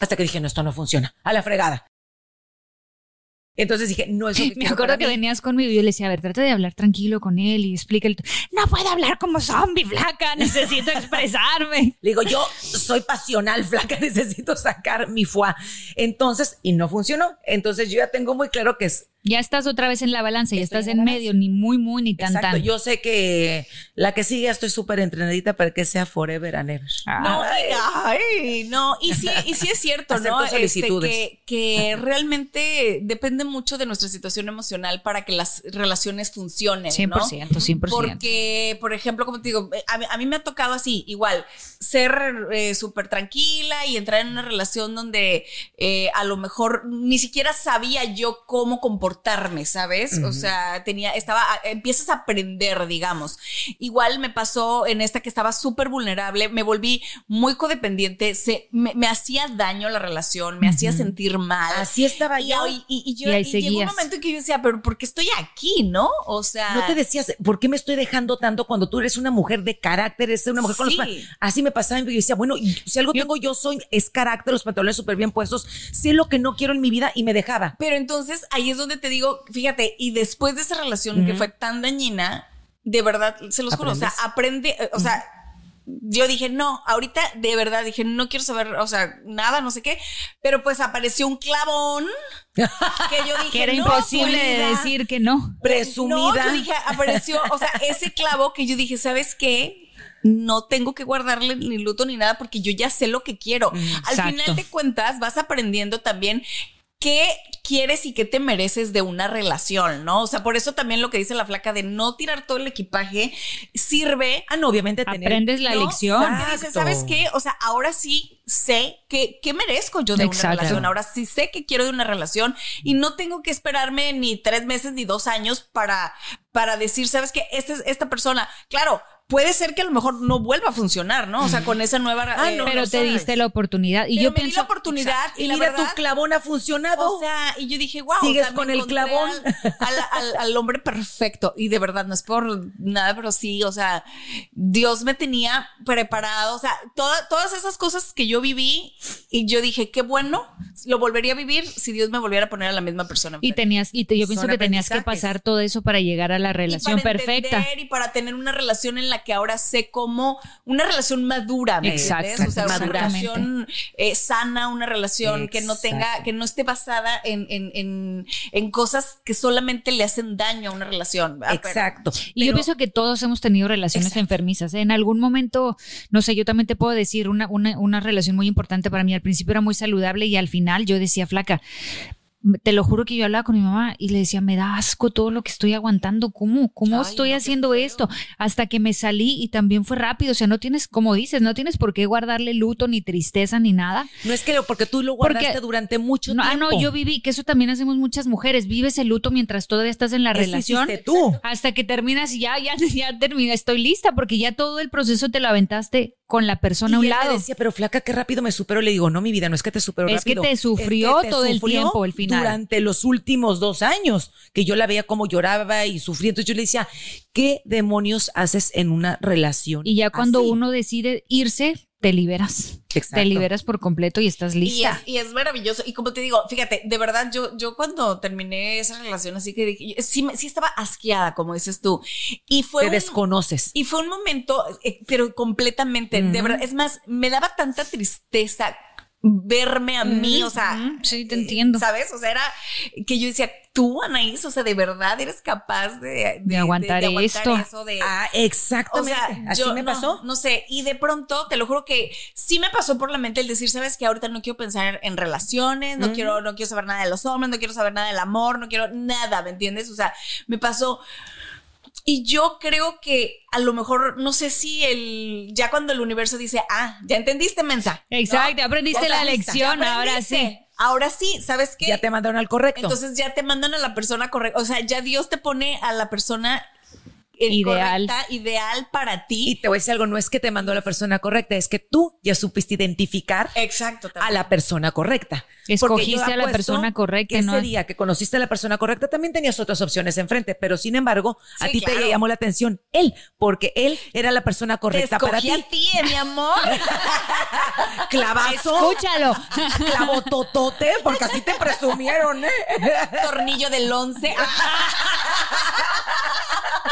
Hasta que dije, no, esto no funciona. A la fregada. Entonces dije, no es Me acuerdo que venías conmigo y yo le decía, a ver, trata de hablar tranquilo con él y explícale. No puedo hablar como zombie, flaca, necesito expresarme. Le digo, yo soy pasional, flaca, necesito sacar mi fuá. Entonces, y no funcionó. Entonces yo ya tengo muy claro que es ya estás otra vez en la balanza, ya estás en, medio, ni muy, muy, ni tan, Exacto. Yo sé que la que sigue estoy súper entrenadita para que sea forever and ever. No, ay, no. Y sí, y sí es cierto, ¿no? Este, que, que realmente depende mucho de nuestra situación emocional para que las relaciones funcionen, 100%, ¿no? 100%. Porque, por ejemplo, como te digo, a mí, me ha tocado así, igual, ser eh, súper tranquila y entrar en una relación donde eh, a lo mejor ni siquiera sabía yo cómo comportarme ¿sabes? O sea, tenía, estaba, empiezas a aprender, digamos. Igual me pasó en esta que estaba súper vulnerable, me volví muy codependiente, se, me, hacía daño la relación, me hacía sentir mal. Así estaba yo. Y, y, yo, y, llegó un momento en que yo decía, pero ¿por qué estoy aquí, no? O sea. No te decías, ¿por qué me estoy dejando tanto cuando tú eres una mujer de carácter, eres una mujer con los. Así me pasaba y yo decía, bueno, si algo tengo yo soy, es carácter, los pantalones súper bien puestos, sé lo que no quiero en mi vida y me dejaba. Pero entonces ahí es donde te digo, fíjate, y después de esa relación que fue tan dañina, de verdad, se los juro, o sea, aprende, eh, o sea, yo dije, no, ahorita de verdad dije, no quiero saber, o sea, nada, no sé qué, pero pues apareció un clavón que yo dije, Que era no, imposible de decir que no. Presumida. no, yo dije, apareció, o sea, ese clavo que yo dije, ¿sabes qué? No tengo que guardarle ni luto ni nada porque yo ya sé lo que quiero. Al exacto. final de cuentas, vas aprendiendo también qué quieres y qué te mereces de una relación, ¿no? O sea, por eso también lo que dice la flaca de no tirar todo el equipaje sirve Ah, no, obviamente tener. Aprendes la ¿no? lección. Porque dices, ¿sabes qué? O sea, ahora sí sé que, qué merezco yo de una relación. Ahora sí sé que quiero de una relación y no tengo que esperarme ni tres meses ni dos años para, para decir, ¿sabes qué? Esta, es- esta persona, claro, puede ser que a lo mejor no vuelva a funcionar, ¿no? O sea, con esa nueva... Ah, eh, no, Pero no te sabes. diste la oportunidad. Y pero yo me di pienso. la oportunidad y, Y la mira, verdad, tu clavón ha funcionado. o sea, y yo dije, wow. Sigues o sea, con el clavón. Al, al- al- al hombre perfecto. Y de verdad, no es por nada, pero sí, o sea, Dios me tenía preparado. O sea, toda- todas esas cosas que yo viví y yo dije, qué bueno, lo volvería a vivir si Dios me volviera a poner a la misma persona. Y tenías, y te- yo pienso Son que tenías que pasar todo eso para llegar a la relación y para perfecta. y para tener una relación en la que ahora sé cómo una relación madura, ¿me Exacto, entiendes? O sea, una relación eh, sana, una relación que no tenga, que no esté basada en, en, en, en cosas que solamente le hacen daño a una relación. ¿verdad? Pero- Exacto. Y yo Pero- pienso que todos hemos tenido relaciones enfermizas. ¿eh? En algún momento, no sé, yo también te puedo decir una, una, una relación muy importante para mí. Al principio era muy saludable y al final yo decía, flaca, te lo juro que yo hablaba con mi mamá y le decía, me da asco todo lo que estoy aguantando. ¿Cómo? ¿Cómo Ay, estoy no, haciendo esto? Hasta que me salí y también fue rápido. O sea, no tienes, como dices, no tienes por qué guardarle luto, ni tristeza, ni nada. No es que lo, porque tú lo Porque- guardaste durante mucho No, ah, tiempo. no, yo viví, que eso también hacemos muchas mujeres. Vives el luto mientras todavía estás en la relación. tú. Hasta que terminas y ya, ya, ya termina, estoy lista porque ya todo el proceso te lo aventaste con la persona a un y él me lado. decía, pero flaca, qué rápido me supero. Le digo, no, mi vida, no es que te supero Es que rápido. te sufrió que te todo el sufrió tiempo, el final. Durante los últimos dos años, que yo la veía como lloraba y sufría. Entonces yo le decía, ¿qué demonios haces en una relación? Y ya cuando así? uno decide irse, te liberas. Exacto. Te liberas por completo y estás Y es, lista. y es maravilloso. Y como te digo, fíjate, de verdad, yo, yo cuando terminé esa relación, así que dije, sí, me- sí estaba asqueada, como dices tú. Y fue Te un- desconoces. Y fue un momento, eh, pero completamente, de verdad. Es más, me daba tanta tristeza verme a mí, o sea. Sí, te eh, entiendo. ¿Sabes? O sea, era que yo decía, tú, Anaís, o sea, de verdad eres capaz de, De aguantar esto. eso, de, Ah, o exactamente. sea, Así yo me no, pasó. No sé, y de pronto, te lo juro que sí me pasó por la mente el decir, sabes que ahorita no quiero pensar en relaciones, no quiero, no quiero saber nada de los hombres, no quiero saber nada del amor, no quiero nada, ¿me entiendes? O sea, me pasó. Y yo creo que a lo mejor, no sé si el, ya cuando el universo dice, ah, ya entendiste, mensa. ¿no? Exacto, ya aprendiste la lección, ahora sí. Ahora sí, ¿sabes qué? Ya te mandaron al correcto. Entonces ya te mandan a la persona correcta. O sea, ya Dios te pone a la persona Ideal. correcta, ideal para ti. y te voy a decir algo, no es que te mandó la persona correcta, es que tú ya supiste identificar Exacto. a la persona correcta. Escogiste a la persona correcta, Ese ¿no? día que conociste a la persona correcta también tenías otras opciones enfrente, pero sin embargo, a ti te llamó la atención él, porque él era la persona Te correcta para escogí ti. a ti, eh, mi amor. Clavazo, Escúchalo. clavo totote, porque así te presumieron, ¿eh? Tornillo del 11.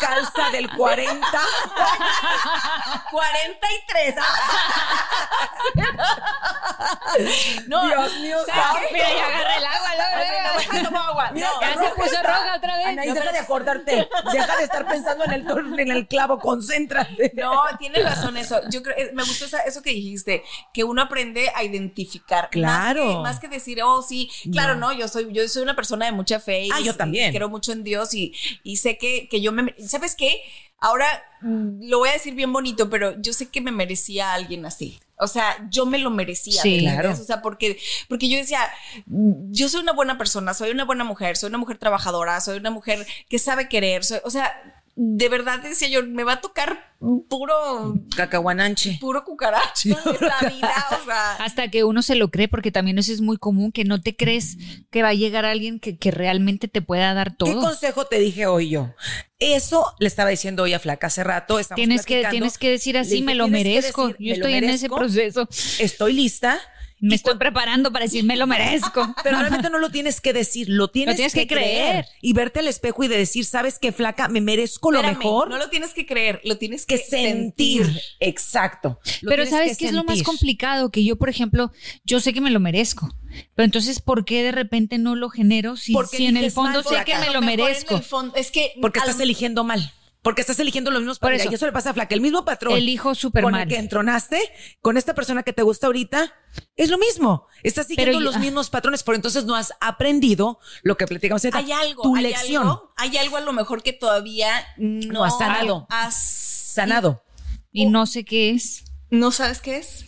Calza del 40. 43. no, Dios mío, ¿sabes santo. qué? Mira, ya agarré el agua, luego. Tomo agua. Mira, No, Ya se puso roja otra vez. Anaís, deja de acordarte. Deja de estar pensando en el, tor- en el clavo, concéntrate. No, tienes razón eso. Yo creo, eh, me gustó esa- eso que dijiste, que uno aprende a identificar. Claro. Más que, más que decir, oh, sí, claro, no, yo soy, yo soy una persona de mucha fe. Y, Ah, yo también. y creo mucho en Dios y, y sé que, que yo me, ¿sabes qué? Ahora mm, lo voy a decir bien bonito, pero yo sé que me merecía a alguien así. O sea, yo me lo merecía. Sí. Claro. O sea, porque, porque yo decía, mm, yo soy una buena persona, soy una buena mujer, soy una mujer trabajadora, soy una mujer que sabe querer, soy- o sea, de verdad decía yo, me va a tocar puro Cacahuananche. puro cucaracho en esta vida, o sea, Hasta que uno se lo cree, porque también eso es muy común, que no te crees que va a llegar alguien que, que realmente te pueda dar ¿Qué todo. consejo te dije hoy yo? Eso le estaba diciendo hoy a Flaca hace rato. Tienes que, tienes que decir así, me lo "Tienes que merezco. decir, Yo "Me lo estoy en ese proceso. Estoy lista Me estoy preparando para decir me lo merezco. Pero realmente no lo tienes que decir, lo tienes, tienes que, que creer. creer. y verte al espejo y de decir, ¿sabes qué, flaca? Me merezco lo mejor No lo tienes que creer, lo tienes que que, sentir. Exacto. Lo Pero ¿sabes qué es lo más complicado? Que yo, por ejemplo, yo sé que me lo merezco. Pero entonces, ¿por qué de repente no lo genero si, en el fondo sé que me lo merezco? fondo- es que Porque al- estás eligiendo mal. Porque estás eligiendo los mismos patrones. eso. Y eso le pasa a Flaca. El mismo patrón. Elijo súper con mal. el que entronaste, con esta persona que te gusta ahorita, es lo mismo. Estás siguiendo Pero los mismos patrones, por entonces no has aprendido lo que platicamos hay algo, Tu hay lección. algo, hay algo a lo mejor que todavía no, No has sanado. has- Sanado. Y no sé qué es. ¿No sabes qué es?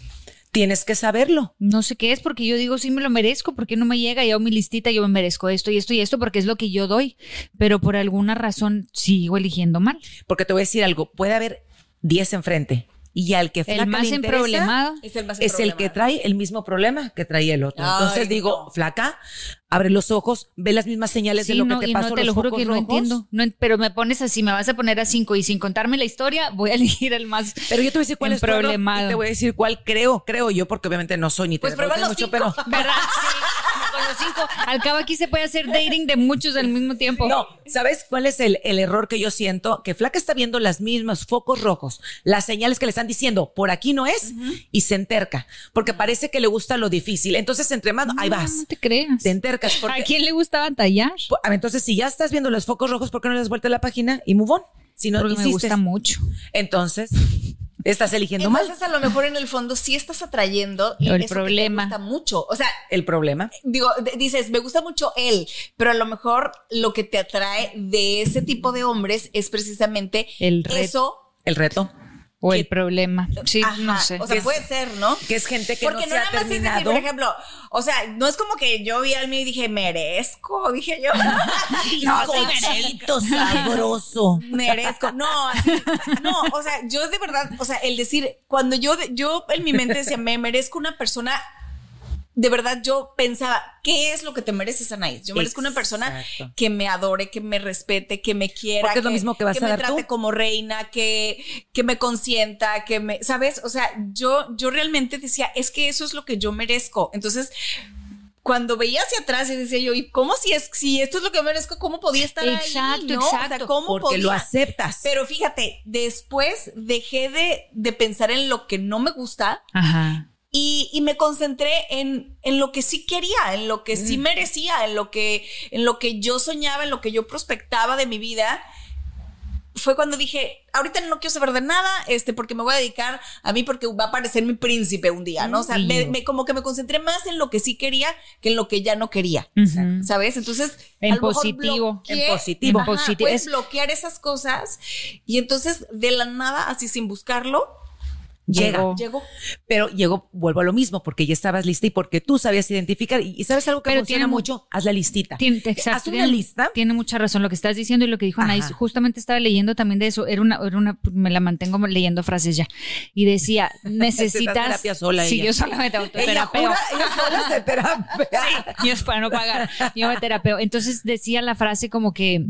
Tienes que saberlo. No sé qué es porque yo digo sí me lo merezco, porque no me llega y hago mi listita, yo me merezco esto y esto y esto porque es lo que yo doy, pero por alguna razón sigo eligiendo mal. Porque te voy a decir algo. Puede haber 10 enfrente. Y al que flaca El más le interesa, emproblemado. Es el más es el que trae el mismo problema que traía el otro. Ay, Entonces digo, no. flaca, abre los ojos, ve las mismas señales de lo no, que te y pasó. no te lo los juro que no rojos. entiendo. No pero me pones así, me vas a poner a cinco y sin contarme la historia, voy a elegir el más. Pero yo te voy a decir cuál es error Emproblemado. y te voy a decir cuál creo, creo yo, porque obviamente no soy ni Pues terapeuta prueba los mucho, cinco. pero ¿Verdad? Sí, cinco. Al cabo aquí se puede hacer dating de muchos al mismo tiempo. no, ¿sabes cuál es el, el error que yo siento? Que Flaca está viendo las mismas focos rojos, las señales que le están diciendo, por aquí no es, y se enterca, porque parece que le gusta lo difícil. Entonces, entre más, ahí vas, No te creas. te entercas. Porque, ¿A quién le gusta batallar? Pu- a ver, Entonces, si ya estás viendo los focos rojos, ¿por qué no le das vuelta a la página y move on? Si no Porque me gusta mucho. Entonces, estás eligiendo mal Entonces, a lo mejor en el fondo sí estás atrayendo y El eso que problema. te gusta mucho. O sea, el problema. digo, d- dices, me gusta mucho él, pero a lo mejor lo que te atrae de ese tipo de hombres es precisamente El reto. eso. El reto, O el problema. Sí, Ajá, no sé. O sea, puede ser, ¿no? que es gente que Porque no no, se ha nada más es decir, terminado. por ejemplo, o sea, no es como que yo vi al mío y dije, merezco, dije yo. Bizcochito sabroso. merezco. No, así, no, o sea, yo de verdad, o sea, el decir, cuando yo, yo en mi mente decía, me merezco una persona, de verdad yo pensaba, ¿qué es lo que te mereces, Anaís? Yo merezco una persona Exacto. que me adore, que me respete, que me quiera. Porque es lo mismo que vas a me dar trate tú. como reina, que, que me consienta, que me, ¿sabes? O sea, yo, yo realmente decía, es que eso es lo que yo merezco. Entonces, cuando veía hacia atrás y decía yo, ¿y cómo si es si esto es lo que merezco, cómo podía estar Exacto, ahí? ¿no? O sea, exacto. ¿cómo Porque lo podía? aceptas. Pero fíjate, después dejé de, de pensar en lo que no me gusta Ajá. Y, y me concentré en, en lo que sí quería, en lo que sí Mm. merecía, en lo que, en lo que yo soñaba, en lo que yo prospectaba de mi vida. Fue cuando dije, ahorita no quiero saber de nada, este, porque me voy a dedicar a mí porque va a aparecer mi príncipe un día, ¿no? O sea, me, me- como que me concentré más en lo que sí quería que en lo que ya no quería. Ujú. ¿Sabes? Entonces, En a lo mejor positivo, en positivo. En positivo. Puedes Es- bloquear esas cosas y entonces de la nada, así sin buscarlo, Llega. Llegó. llegó. Pero llegó, vuelvo a lo mismo, porque ya estabas lista y porque tú sabías identificar. Y, y sabes algo que Pero funciona tiene mu- mucho, haz la listita. Tiene, Haz exacto, una tiene- lista. Tiene mucha razón lo que estás diciendo y lo que dijo Anaís. Ajá. Justamente estaba leyendo también de eso. Era una, era una, me la mantengo leyendo frases ya. Y decía, necesitas. terapia sola Sí, ella. yo solamente Ella autoterapeo. jura, ella sola se terapia. Yo es para no pagar. Yo me terapeo. Entonces decía la frase como que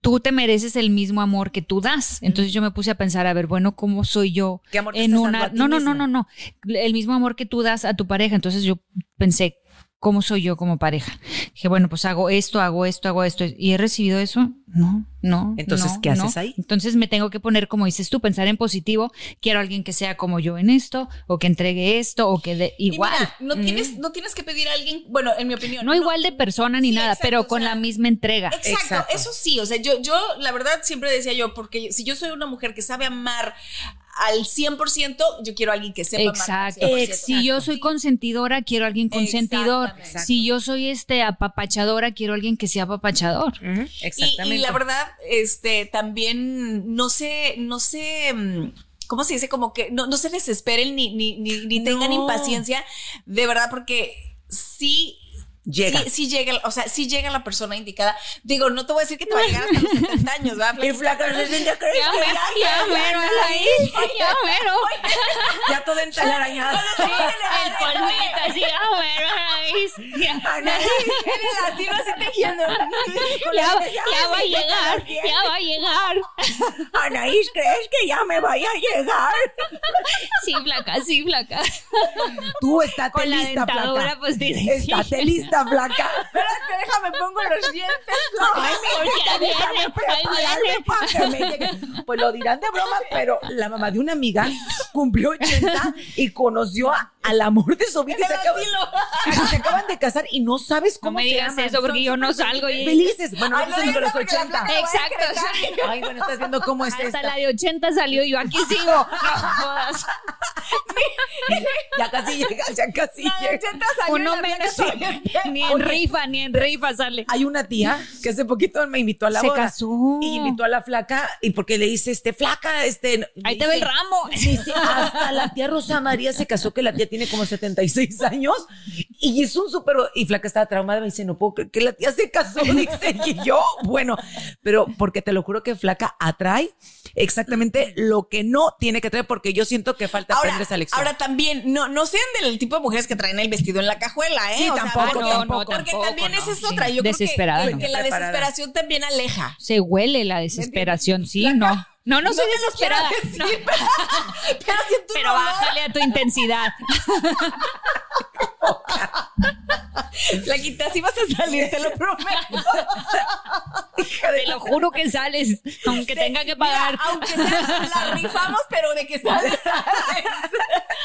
tú te mereces el mismo amor que tú das. Entonces yo me puse a pensar, a ver, bueno, ¿cómo soy yo ¿Qué amor te en estás una dando a ti No, no, no, no, no. El mismo amor que tú das a tu pareja. Entonces yo pensé, ¿cómo soy yo como pareja? Dije, bueno, pues hago esto, hago esto, hago esto. ¿Y he recibido eso? No, no. Entonces, no, ¿qué haces no. ahí? Entonces me tengo que poner, como dices tú, pensar en positivo. Quiero a alguien que sea como yo en esto, o que entregue esto, o que de igual. mira, no, tienes, no tienes que pedir a alguien, bueno, en mi opinión. No igual de persona ni Sí, nada, exacto, pero o con sea, la misma entrega. Exacto, Exacto. eso sí, o sea, yo, yo la verdad siempre decía yo, porque si yo soy una mujer que sabe amar al 100%, yo quiero a alguien que sepa Exacto. amar. al 100%. Ex- Si yo soy consentidora, quiero a alguien consentidor. Si yo soy este apapachadora, quiero a alguien que sea apapachador. Ujú, Y, Exactamente. y la verdad, este, también no sé, no sé. mm, ¿Cómo se dice? Como que no, no se desesperen ni, ni, ni, ni tengan No. impaciencia, de verdad, porque sí. Llega. Sí, sí llega, o sea, sí llega la persona indicada. Digo, no te voy a decir que te va a llegar hasta los 70 años, ¿verdad? Y flaca, Ya mero, ya mero, Anaís, ya mero. Ya toda entalarañada. El polvito, así, ya mero, Anaís. Ya, Así va así tejiendo. ya, va a llegar, ya va a llegar. Anaís, ¿crees que ya me vaya a llegar? Sí, flaca, sí, flaca. Tú estate lista, flaca. pues. Estate lista, flaca. Espérate, déjame pongo los dientes. Ay, Porque mijita, déjame prepararme para que me llegue. Pues lo dirán de broma, pero la mamá de una amiga cumplió 80 y conoció a- al amor de su vida. y Se acaban, se acaban de casar y no sabes No cómo me se digas eso porque yo no salgo. y- Felices. Bueno, Ay, no no de los porque la 80. flaca le va a Exacto. Ay, bueno, estás viendo cómo es Hasta esta. la de 80 salió y yo aquí sigo. No jodas. Ya casi llegas, ya casi La llegas. 80 salió Uno menos. Ni en rifa, ni en rifa sale. Hay una tía que hace poquito me invitó a la Se boda. casó. Y invitó a la flaca y porque le dice, este, flaca, este... Ahí te ve el ramo. Dice, hasta la tía Rosa María se casó, que la tía tiene como 76 años y es un súper. Y Flaca estaba traumada, me dice, no puedo creer que la tía se casó, dice, y yo, bueno, pero porque te lo juro que Flaca atrae exactamente lo que no tiene que traer, porque yo siento que falta Ahora, aprender esa lección. ahora también, no, no sean del tipo de mujeres que traen el vestido en la cajuela, ¿eh? Sí, O sea, tampoco, porque, tampoco. Porque tampoco, también no. esa es Sí. otra. Yo Desesperada, creo que, no. que la Preparada. desesperación también aleja. Se huele la desesperación, sí, no. No, no soy lo desesperada. no. pero, pero bájale a tu intensidad. Flaquita, así vas a salir, te lo prometo. Te lo juro que sales, aunque tenga que pagar. Mira, aunque sea, la rifamos, pero de que sales, sales.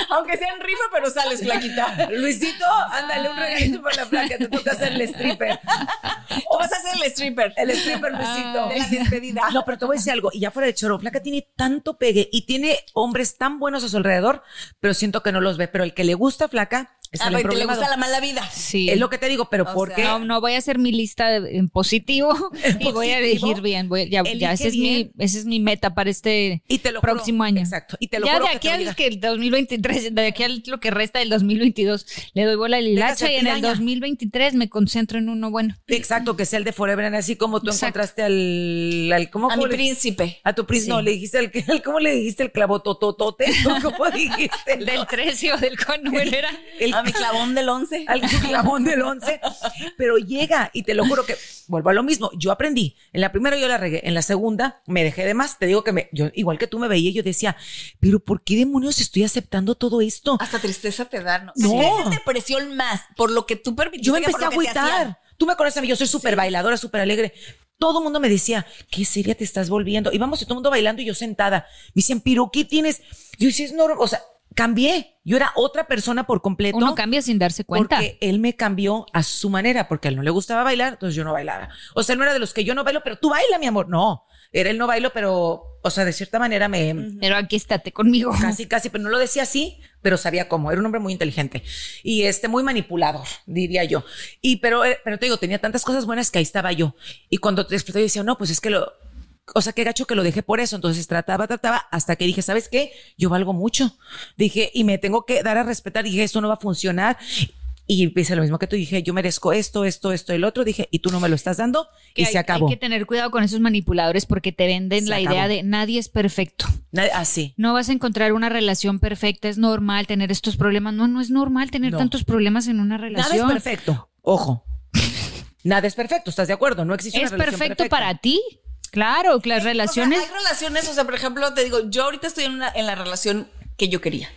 Aunque sea en rifa, pero sales, flaquita. Luisito, ándale un regalito para la Flaca, te toca hacer el stripper. Tú vas a ser el stripper. El stripper, Luisito. De la despedida. No, pero te voy a decir algo, y ya fuera de choro, Flaca tiene tanto pegue y tiene hombres tan buenos a su alrededor, pero siento que no los ve. Pero el que le gusta Flaca Ah, el porque te le gusta la mala vida. Sí. Es lo que te digo, pero O ¿por sea, qué? No, no voy a hacer mi lista de- en positivo y voy a elegir bien. Voy, ya, Elige ya ese, es mi, ese es mi meta para este Y te lo juro, próximo año. exacto, y te lo ya juro de aquí al que el 2023, de aquí al lo que resta del 2022, le doy bola al hilacha y en el piraña. 2023 me concentro en uno bueno. Exacto, que sea el de Forever, and así como tú Exacto. encontraste al, al- ¿cómo, A cómo mi le- príncipe. A tu príncipe, no, le dijiste el, el- ¿cómo le dijiste el clavo tototote? ¿Cómo dijiste? El, Del 13 o del con era. el- mi clavón del once. al clavón del 11, pero llega y te lo juro que vuelvo a lo mismo. Yo aprendí. En la primera yo la regué, en la segunda me dejé de más. Te digo que me, yo igual que tú me veía, yo decía, pero ¿por qué demonios estoy aceptando todo esto? Hasta tristeza te da, ¿no? No. Depresión más por lo que tú permitiste. Yo me empecé a agüitar. Tú me conoces a mí, yo soy súper bailadora, súper alegre. Todo el mundo me decía, qué seria te estás volviendo. Íbamos y todo el mundo bailando y yo sentada. Me decían, pero ¿qué tienes? Yo decía, es normal. O sea, cambié. Yo era otra persona por completo. Uno cambia sin darse cuenta. Porque él me cambió a su manera, porque a él no le gustaba bailar, entonces yo no bailaba. O sea, no era de los que yo no bailo, pero tú baila, mi amor. No, era el no bailo, pero, o sea, de cierta manera me, Pero aquí estate conmigo. casi, casi, pero no lo decía así, pero sabía cómo. Era un hombre muy inteligente y este, muy manipulador, diría yo. Y, pero, eh, pero te digo, tenía tantas cosas buenas que ahí estaba yo. Y cuando te explotó, yo decía, no, pues es que lo, o sea, qué gacho que lo dejé por eso. Entonces trataba, trataba, hasta que dije, ¿sabes qué? Yo valgo mucho. Dije, y me tengo que dar a respetar. Dije, esto no va a funcionar. Y hice lo mismo que tú. Dije, yo merezco esto, esto, esto, el otro. Dije, y tú no me lo estás dando. Que y hay, se acabó. hay que tener cuidado con esos manipuladores porque te venden Se la acabó. idea de nadie es perfecto. Así. No vas a encontrar una relación perfecta, es normal tener estos problemas. No, no es normal tener No. tantos problemas en una Nada relación. es perfecto. Ojo. Nada es perfecto. ¿Estás de acuerdo? No existe Es una relación perfecto perfecta. para ti. Claro, las O sea, relaciones. hay relaciones, o sea, por ejemplo, te digo, yo ahorita estoy en, una, en la relación que yo quería.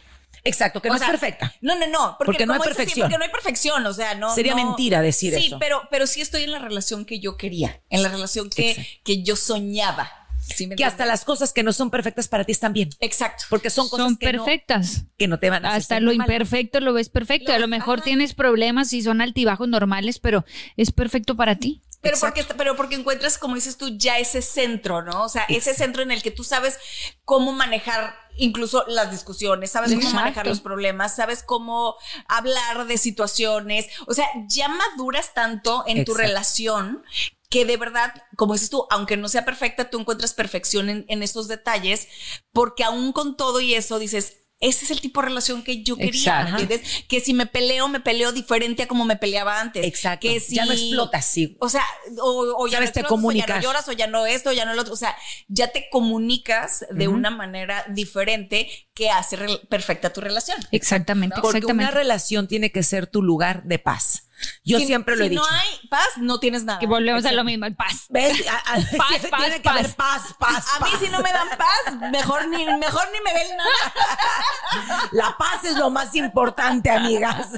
Exacto, que O no sea, es perfecta. No, no, no. Porque, Porque no hay dices, sí, perfección. porque no hay perfección, o sea, no. Sería no- mentira decir sí, eso. pero, pero sí estoy en la relación que yo quería, en la relación que, Exacto. que yo soñaba. ¿Sí me Que hasta las cosas que no son perfectas para ti están bien. Exacto. Porque son cosas son que, no, perfectas. que no te van a hacer Hasta lo mal. imperfecto lo ves perfecto. Lo a lo mejor ajá. tienes problemas y son altibajos normales, pero es perfecto para ti. Pero Exacto. porque, pero porque encuentras, como dices tú, ya ese centro, ¿no? O sea, ese centro en el que tú sabes cómo manejar incluso las discusiones, sabes cómo manejar los problemas, sabes cómo hablar de situaciones. O sea, ya maduras tanto en tu relación que de verdad, como dices tú, aunque no sea perfecta, tú encuentras perfección en, en estos detalles, porque aún con todo y eso dices, ese es el tipo de relación que yo quería, Exacto. ¿entiendes? Que si me peleo, me peleo diferente a como me peleaba antes. Exacto. Que si, Ya no explotas, sí. O sea, o, o ya no te explotas, o ya comunicas. no lloras, o ya no esto, o ya no lo otro. O sea, ya te comunicas de una manera diferente que hace perfecta tu relación. Exactamente, Porque exactamente. una relación tiene que ser tu lugar de paz. Yo Si- siempre lo si he dicho. no hay paz, no tienes nada. que volvemos a lo mismo, el paz. ¿Ves? A- a- Paz, tiene paz, que paz. haber paz, paz, A mí paz. si no me dan paz, mejor ni, mejor ni me ven nada. La paz es lo más importante, amigas.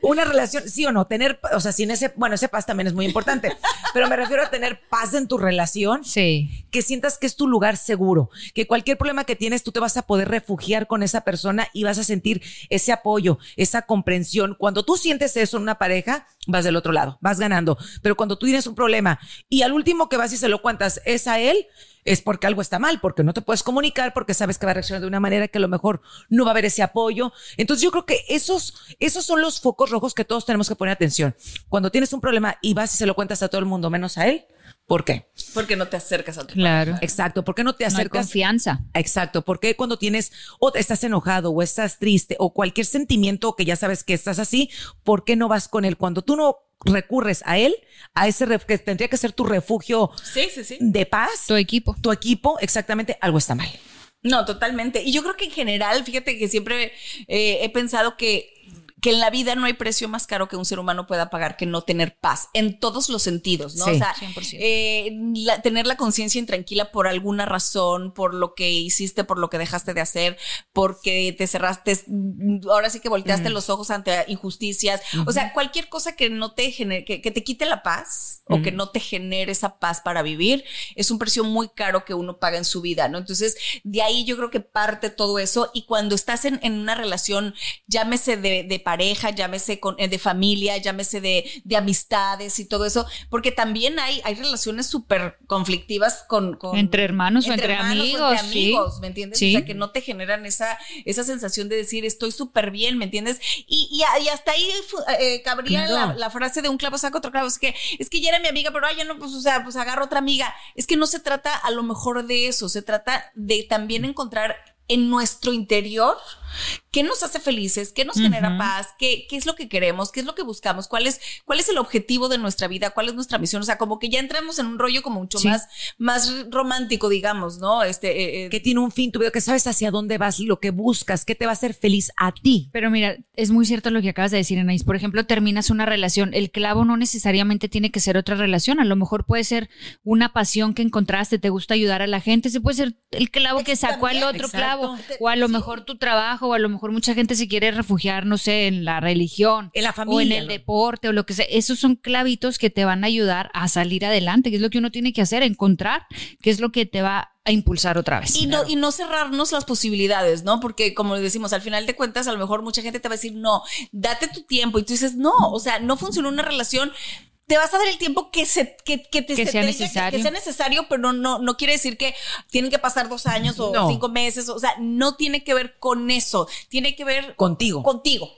Una relación, sí o no, tener, o sea, sin ese, bueno, ese paz también es muy importante, pero me refiero a tener paz en tu relación, Sí. que sientas que es tu lugar seguro, que cualquier problema que tienes tú te vas a poder refugiar con esa persona y vas a sentir ese apoyo, esa comprensión. Cuando tú sientes eso en una pareja, vas del otro lado, vas ganando. Pero cuando tú tienes un problema y al último que vas y se lo cuentas es a él, es porque algo está mal, porque no te puedes comunicar, porque sabes que va a reaccionar de una manera que a lo mejor no va a haber ese apoyo. Entonces yo creo que esos, esos son los focos rojos que todos tenemos que poner atención. Cuando tienes un problema y vas y se lo cuentas a todo el mundo menos a él, ¿por qué? Porque no te acercas a tu Claro. Exacto, ¿por qué no te No hay acercas? confianza. Exacto, porque cuando tienes o estás enojado o estás triste o cualquier sentimiento que ya sabes que estás así, ¿por qué no vas con él? Cuando tú no recurres a él, a ese que tendría que ser tu refugio Sí, sí, sí. de paz, Tu equipo. tu equipo, exactamente, algo está mal. No, totalmente. Y yo creo que en general, fíjate que siempre eh, he pensado que, que en la vida no hay precio más caro que un ser humano pueda pagar que no tener paz, en todos los sentidos, ¿no? Sí, o sea, 100%. eh, la- tener la conciencia intranquila por alguna razón, por lo que hiciste, por lo que dejaste de hacer, porque te cerraste, ahora sí que volteaste los ojos ante injusticias, o sea, cualquier cosa que no te genere, que, que te quite la paz o que no te genere esa paz para vivir, es un precio muy caro que uno paga en su vida, ¿no? Entonces, de ahí yo creo que parte todo eso y cuando estás en, en una relación, llámese de, de pareja, llámese con, eh, de familia, llámese de, de amistades y todo eso, porque también hay, hay relaciones súper conflictivas con, con- Entre hermanos o entre hermanos amigos, entre sí. amigos, ¿me entiendes? Sí. O sea, que no te generan esa, esa sensación de decir estoy súper bien, ¿me entiendes? Y, y, hasta ahí eh, cabría la, la frase de un clavo saca otro clavo, es que, es que ya era mi amiga, pero ay, ya no, pues, o sea, pues agarro otra amiga. Es que no se trata a lo mejor de eso, se trata de también encontrar en nuestro interior qué nos hace felices, qué nos genera paz, qué, qué es lo que queremos, qué es lo que buscamos, cuál es, cuál es el objetivo de nuestra vida, cuál es nuestra misión. O sea, como que ya entramos en un rollo como mucho Sí. más, más romántico, digamos, ¿no? Este, eh, eh, Que tiene un fin, tu vida, que sabes hacia dónde vas, lo que buscas, qué te va a hacer feliz a ti. Pero mira, es muy cierto lo que acabas de decir, Anaís. Por ejemplo, terminas una relación. El clavo no necesariamente tiene que ser otra relación. A lo mejor puede ser una pasión que encontraste, te gusta ayudar a la gente. Se puede ser el clavo que sacó al otro Exacto. clavo. O a lo mejor tu trabajo, o a lo mejor mucha gente se quiere refugiar, no sé, en la religión. En la O en familia, el ¿no? deporte o lo que sea. Esos son clavitos que te van a ayudar a salir adelante, que es lo que uno tiene que hacer, encontrar qué es lo que te va a impulsar otra vez. Y no, y no cerrarnos las posibilidades, ¿no? Porque como decimos, al final de cuentas, a lo mejor mucha gente te va a decir, no, date tu tiempo. Y tú dices, no, o sea, no funcionó una relación. Te vas a dar el tiempo que se que, que te Que se sea tenga- necesario. que sea necesario, pero no, no, no quiere decir que tienen que pasar dos años o No. cinco meses. O sea, no tiene que ver con eso. Tiene que ver Contigo. contigo.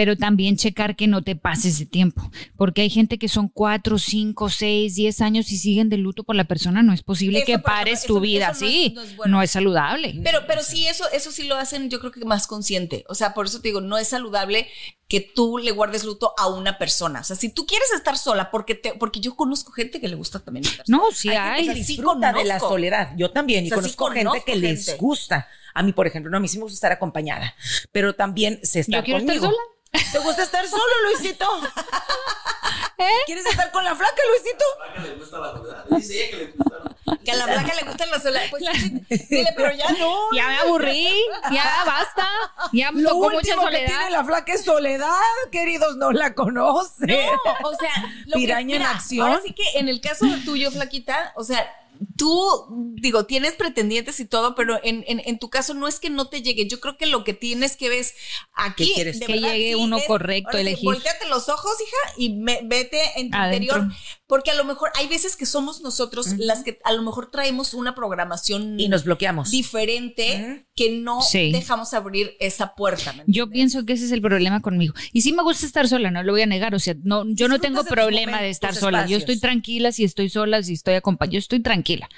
Pero también checar que no te pases de tiempo, porque hay gente que son cuatro, cinco, seis, diez años y siguen de luto por la persona, no es posible Eso, que pares eso- tu vida eso no es- así, no es no, bueno. es saludable. Pero, pero sí, eso, eso sí lo hacen, yo creo que más consciente. O sea, por eso te digo, no es saludable que tú le guardes luto a una persona. O sea, si tú quieres estar sola, porque te, porque yo conozco gente que le gusta también estar sola. No, sí Hay hay. gente que sí disfruta de la soledad. Yo también. Y O sea, sí conozco gente conozco que les gusta. A mí, por ejemplo, no, a mí sí me gusta estar acompañada. Pero también se está quiero estar conmigo. sola. ¿Te gusta estar solo, Luisito? ¿Quieres estar con la flaca, Luisito? que le gusta la soledad. Dice ella que le gusta. Que a la blanca le gusta la soledad. Pues sí, dile, pero ya no. Ya me aburrí, ya basta, ya me Lo tocó mucha último que tiene la flaca es soledad, queridos, no la conocen. No, o sea, lo que- Piraña en mira, acción. Ahora sí que en el caso de tuyo, flaquita, o sea, tú, digo, tienes pretendientes y todo, pero en, en, en tu caso no es que no te llegue. Yo creo que lo que tienes que ves aquí. ¿Qué quieres? de Que verdad, llegue sí, uno es- correcto, sí, elegir. volteate los ojos, hija, y me- vete en tu Adentro. interior. Porque a lo mejor hay veces que somos nosotros las que a lo mejor traemos una programación Y nos bloqueamos. diferente que no Sí. dejamos abrir esa puerta. ¿me Yo pienso que ese es el problema conmigo. Y sí me gusta estar sola, no lo voy a negar. O sea, no, yo no tengo problema de estar sola. Yo estoy tranquila si estoy sola, si estoy acompañada. Yo estoy tranquila.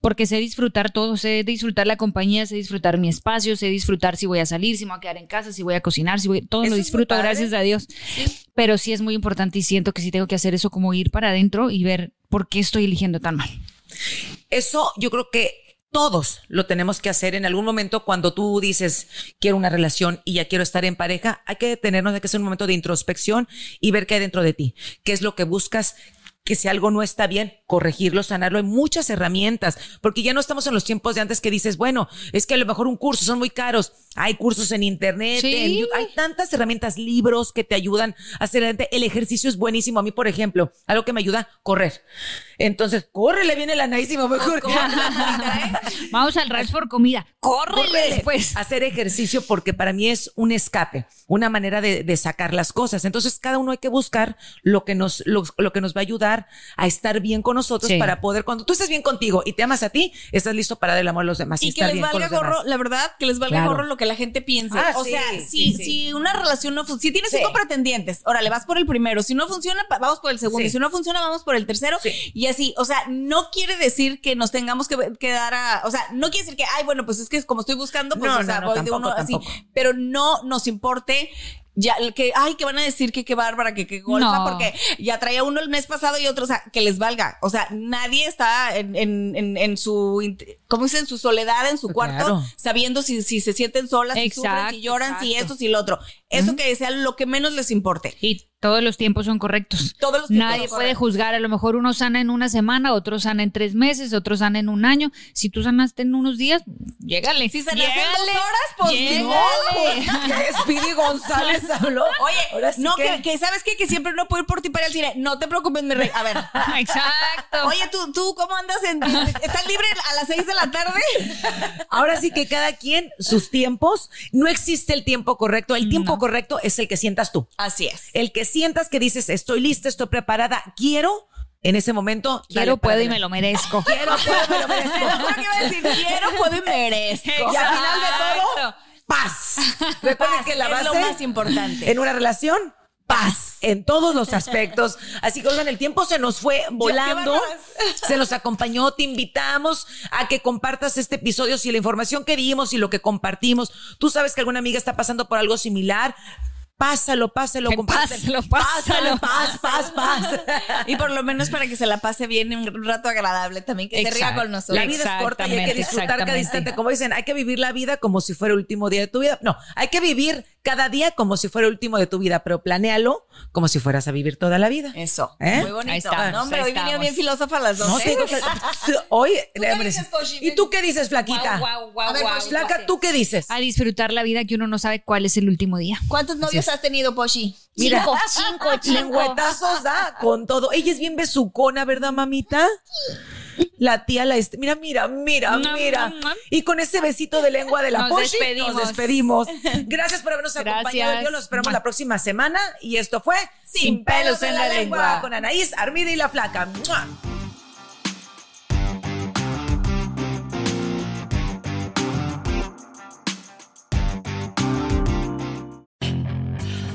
Porque sé disfrutar todo, sé disfrutar la compañía, sé disfrutar mi espacio, sé disfrutar si voy a salir, si me voy a quedar en casa, si voy a cocinar, si voy, todo lo disfruto, gracias a Dios. Pero sí es muy importante y siento que sí tengo que hacer eso como ir para adentro y ver por qué estoy eligiendo tan mal. Eso yo creo que todos lo tenemos que hacer en algún momento cuando tú dices quiero una relación y ya quiero estar en pareja, hay que detenernos, hay que hacer un momento de introspección y ver qué hay dentro de ti, qué es lo que buscas, que si algo no está bien, corregirlo, sanarlo. Hay muchas herramientas, porque ya no estamos en los tiempos de antes que dices, bueno, es que a lo mejor un curso son muy caros. Hay cursos en internet, Sí. en YouTube, hay tantas herramientas, libros que te ayudan a hacer adelante. El ejercicio es buenísimo. A mí, por ejemplo, algo que me ayuda, correr. Entonces, córrele bien el anaísimo mejor. Vamos al rush por comida. Córrele Córrele. después. Hacer ejercicio porque para mí es un escape, una manera de, de sacar las cosas. Entonces, cada uno hay que buscar lo que nos, lo, lo que nos va a ayudar a estar bien con nosotros Sí. para poder, cuando tú estés bien contigo y te amas a ti, estás listo para dar el amor a los demás. Y que les valga demás. gorro, la verdad, que les valga Claro. gorro lo que la gente piense. Ah, o sí, sea, sí, si, sí. si una relación no funciona, si tienes Sí. cinco pretendientes, órale, vas por el primero. Si no funciona, vamos por el segundo. Sí. Y si no funciona, vamos por el tercero. Sí. Y así, o sea, no quiere decir que nos tengamos que quedar a, o sea, no quiere decir que, ay, bueno, pues es que como estoy buscando, pues, No, o sea, no, no, voy de tampoco, uno así. Pero no nos importe. Ya, el que, ay, que van a decir que qué bárbara, que qué golfa, No. porque ya traía uno el mes pasado y otro, o sea, que les valga. O sea, nadie está en, en, en, en su, int- ¿cómo dice? En su soledad, en su cuarto, Claro. sabiendo si, si se sienten solas, si sufren, Exacto, si lloran, si exacto. esto, si lo otro. Eso que sea lo que menos les importe. Y todos los tiempos son correctos. Todos los tiempos Nadie son puede juzgar. A lo mejor uno sana en una semana, otro sana en tres meses, otro sana en un año. Si tú sanaste en unos días, llégale. Si dos Llégale, horas, pues llégale. no, Speedy González habló. Oye, sí no, que- que, que sabes qué? que siempre no puedo ir por ti para al cine. No te preocupes, mi rey. A ver. Exacto. Oye, ¿tú, tú cómo andas? En, ¿Estás libre a las seis de la tarde? Ahora sí que cada quien sus tiempos, no existe el tiempo correcto. El tiempo correcto es el que sientas tú. Así es. El que sientas que dices, estoy lista, estoy preparada, quiero, en ese momento. Quiero, puedo y me lo merezco. Quiero, puedo, me lo merezco. Te lo juro que iba a decir, quiero, puedo y merezco. Y al final de todo, paz. Recuerden que la es lo base más importante. en una relación, paz en todos los aspectos. Así que, oigan, el tiempo se nos fue volando. Se nos acompañó. Te invitamos a que compartas este episodio. Si la información que dimos y lo que compartimos, tú sabes que alguna amiga está pasando por algo similar. Pásalo, pásalo, compártelo. pásalo, pásalo. Paz, paz, paz. Y por lo menos para que se la pase bien en un rato agradable también, que se ría con nosotros. La vida es corta y hay que disfrutar cada instante. Como dicen, hay que vivir la vida como si fuera el último día de tu vida. No, hay que vivir cada día como si fuera el último de tu vida, pero planéalo como si fueras a vivir toda la vida. Eso. ¿Eh? Muy bonito. Ahí estamos, no, hombre, ahí hoy vinieron bien filósofas las dos. No ¿eh? te digo que- hoy. qué dices, Poshi? ¿Y tú qué dices, flaquita? Guau, guau, A ver, Poshi. Flaca, ¿tú qué dices? A disfrutar la vida que uno no sabe cuál es el último día. ¿Cuántos novios has tenido, Poshi? Mira, Cinco, cinco, cinco. lengüetazos da con todo. Ella es bien besucona, ¿verdad, mamita? La tía la mira, mira, mira, mira. Y con ese besito de lengua de la Nos Poshi, despedimos. nos despedimos. Gracias por habernos Gracias. acompañado. Yo los esperamos la próxima semana. Y esto fue Sin pelos en la lengua. con Anaís, Armida y la Flaca. ¡Mua!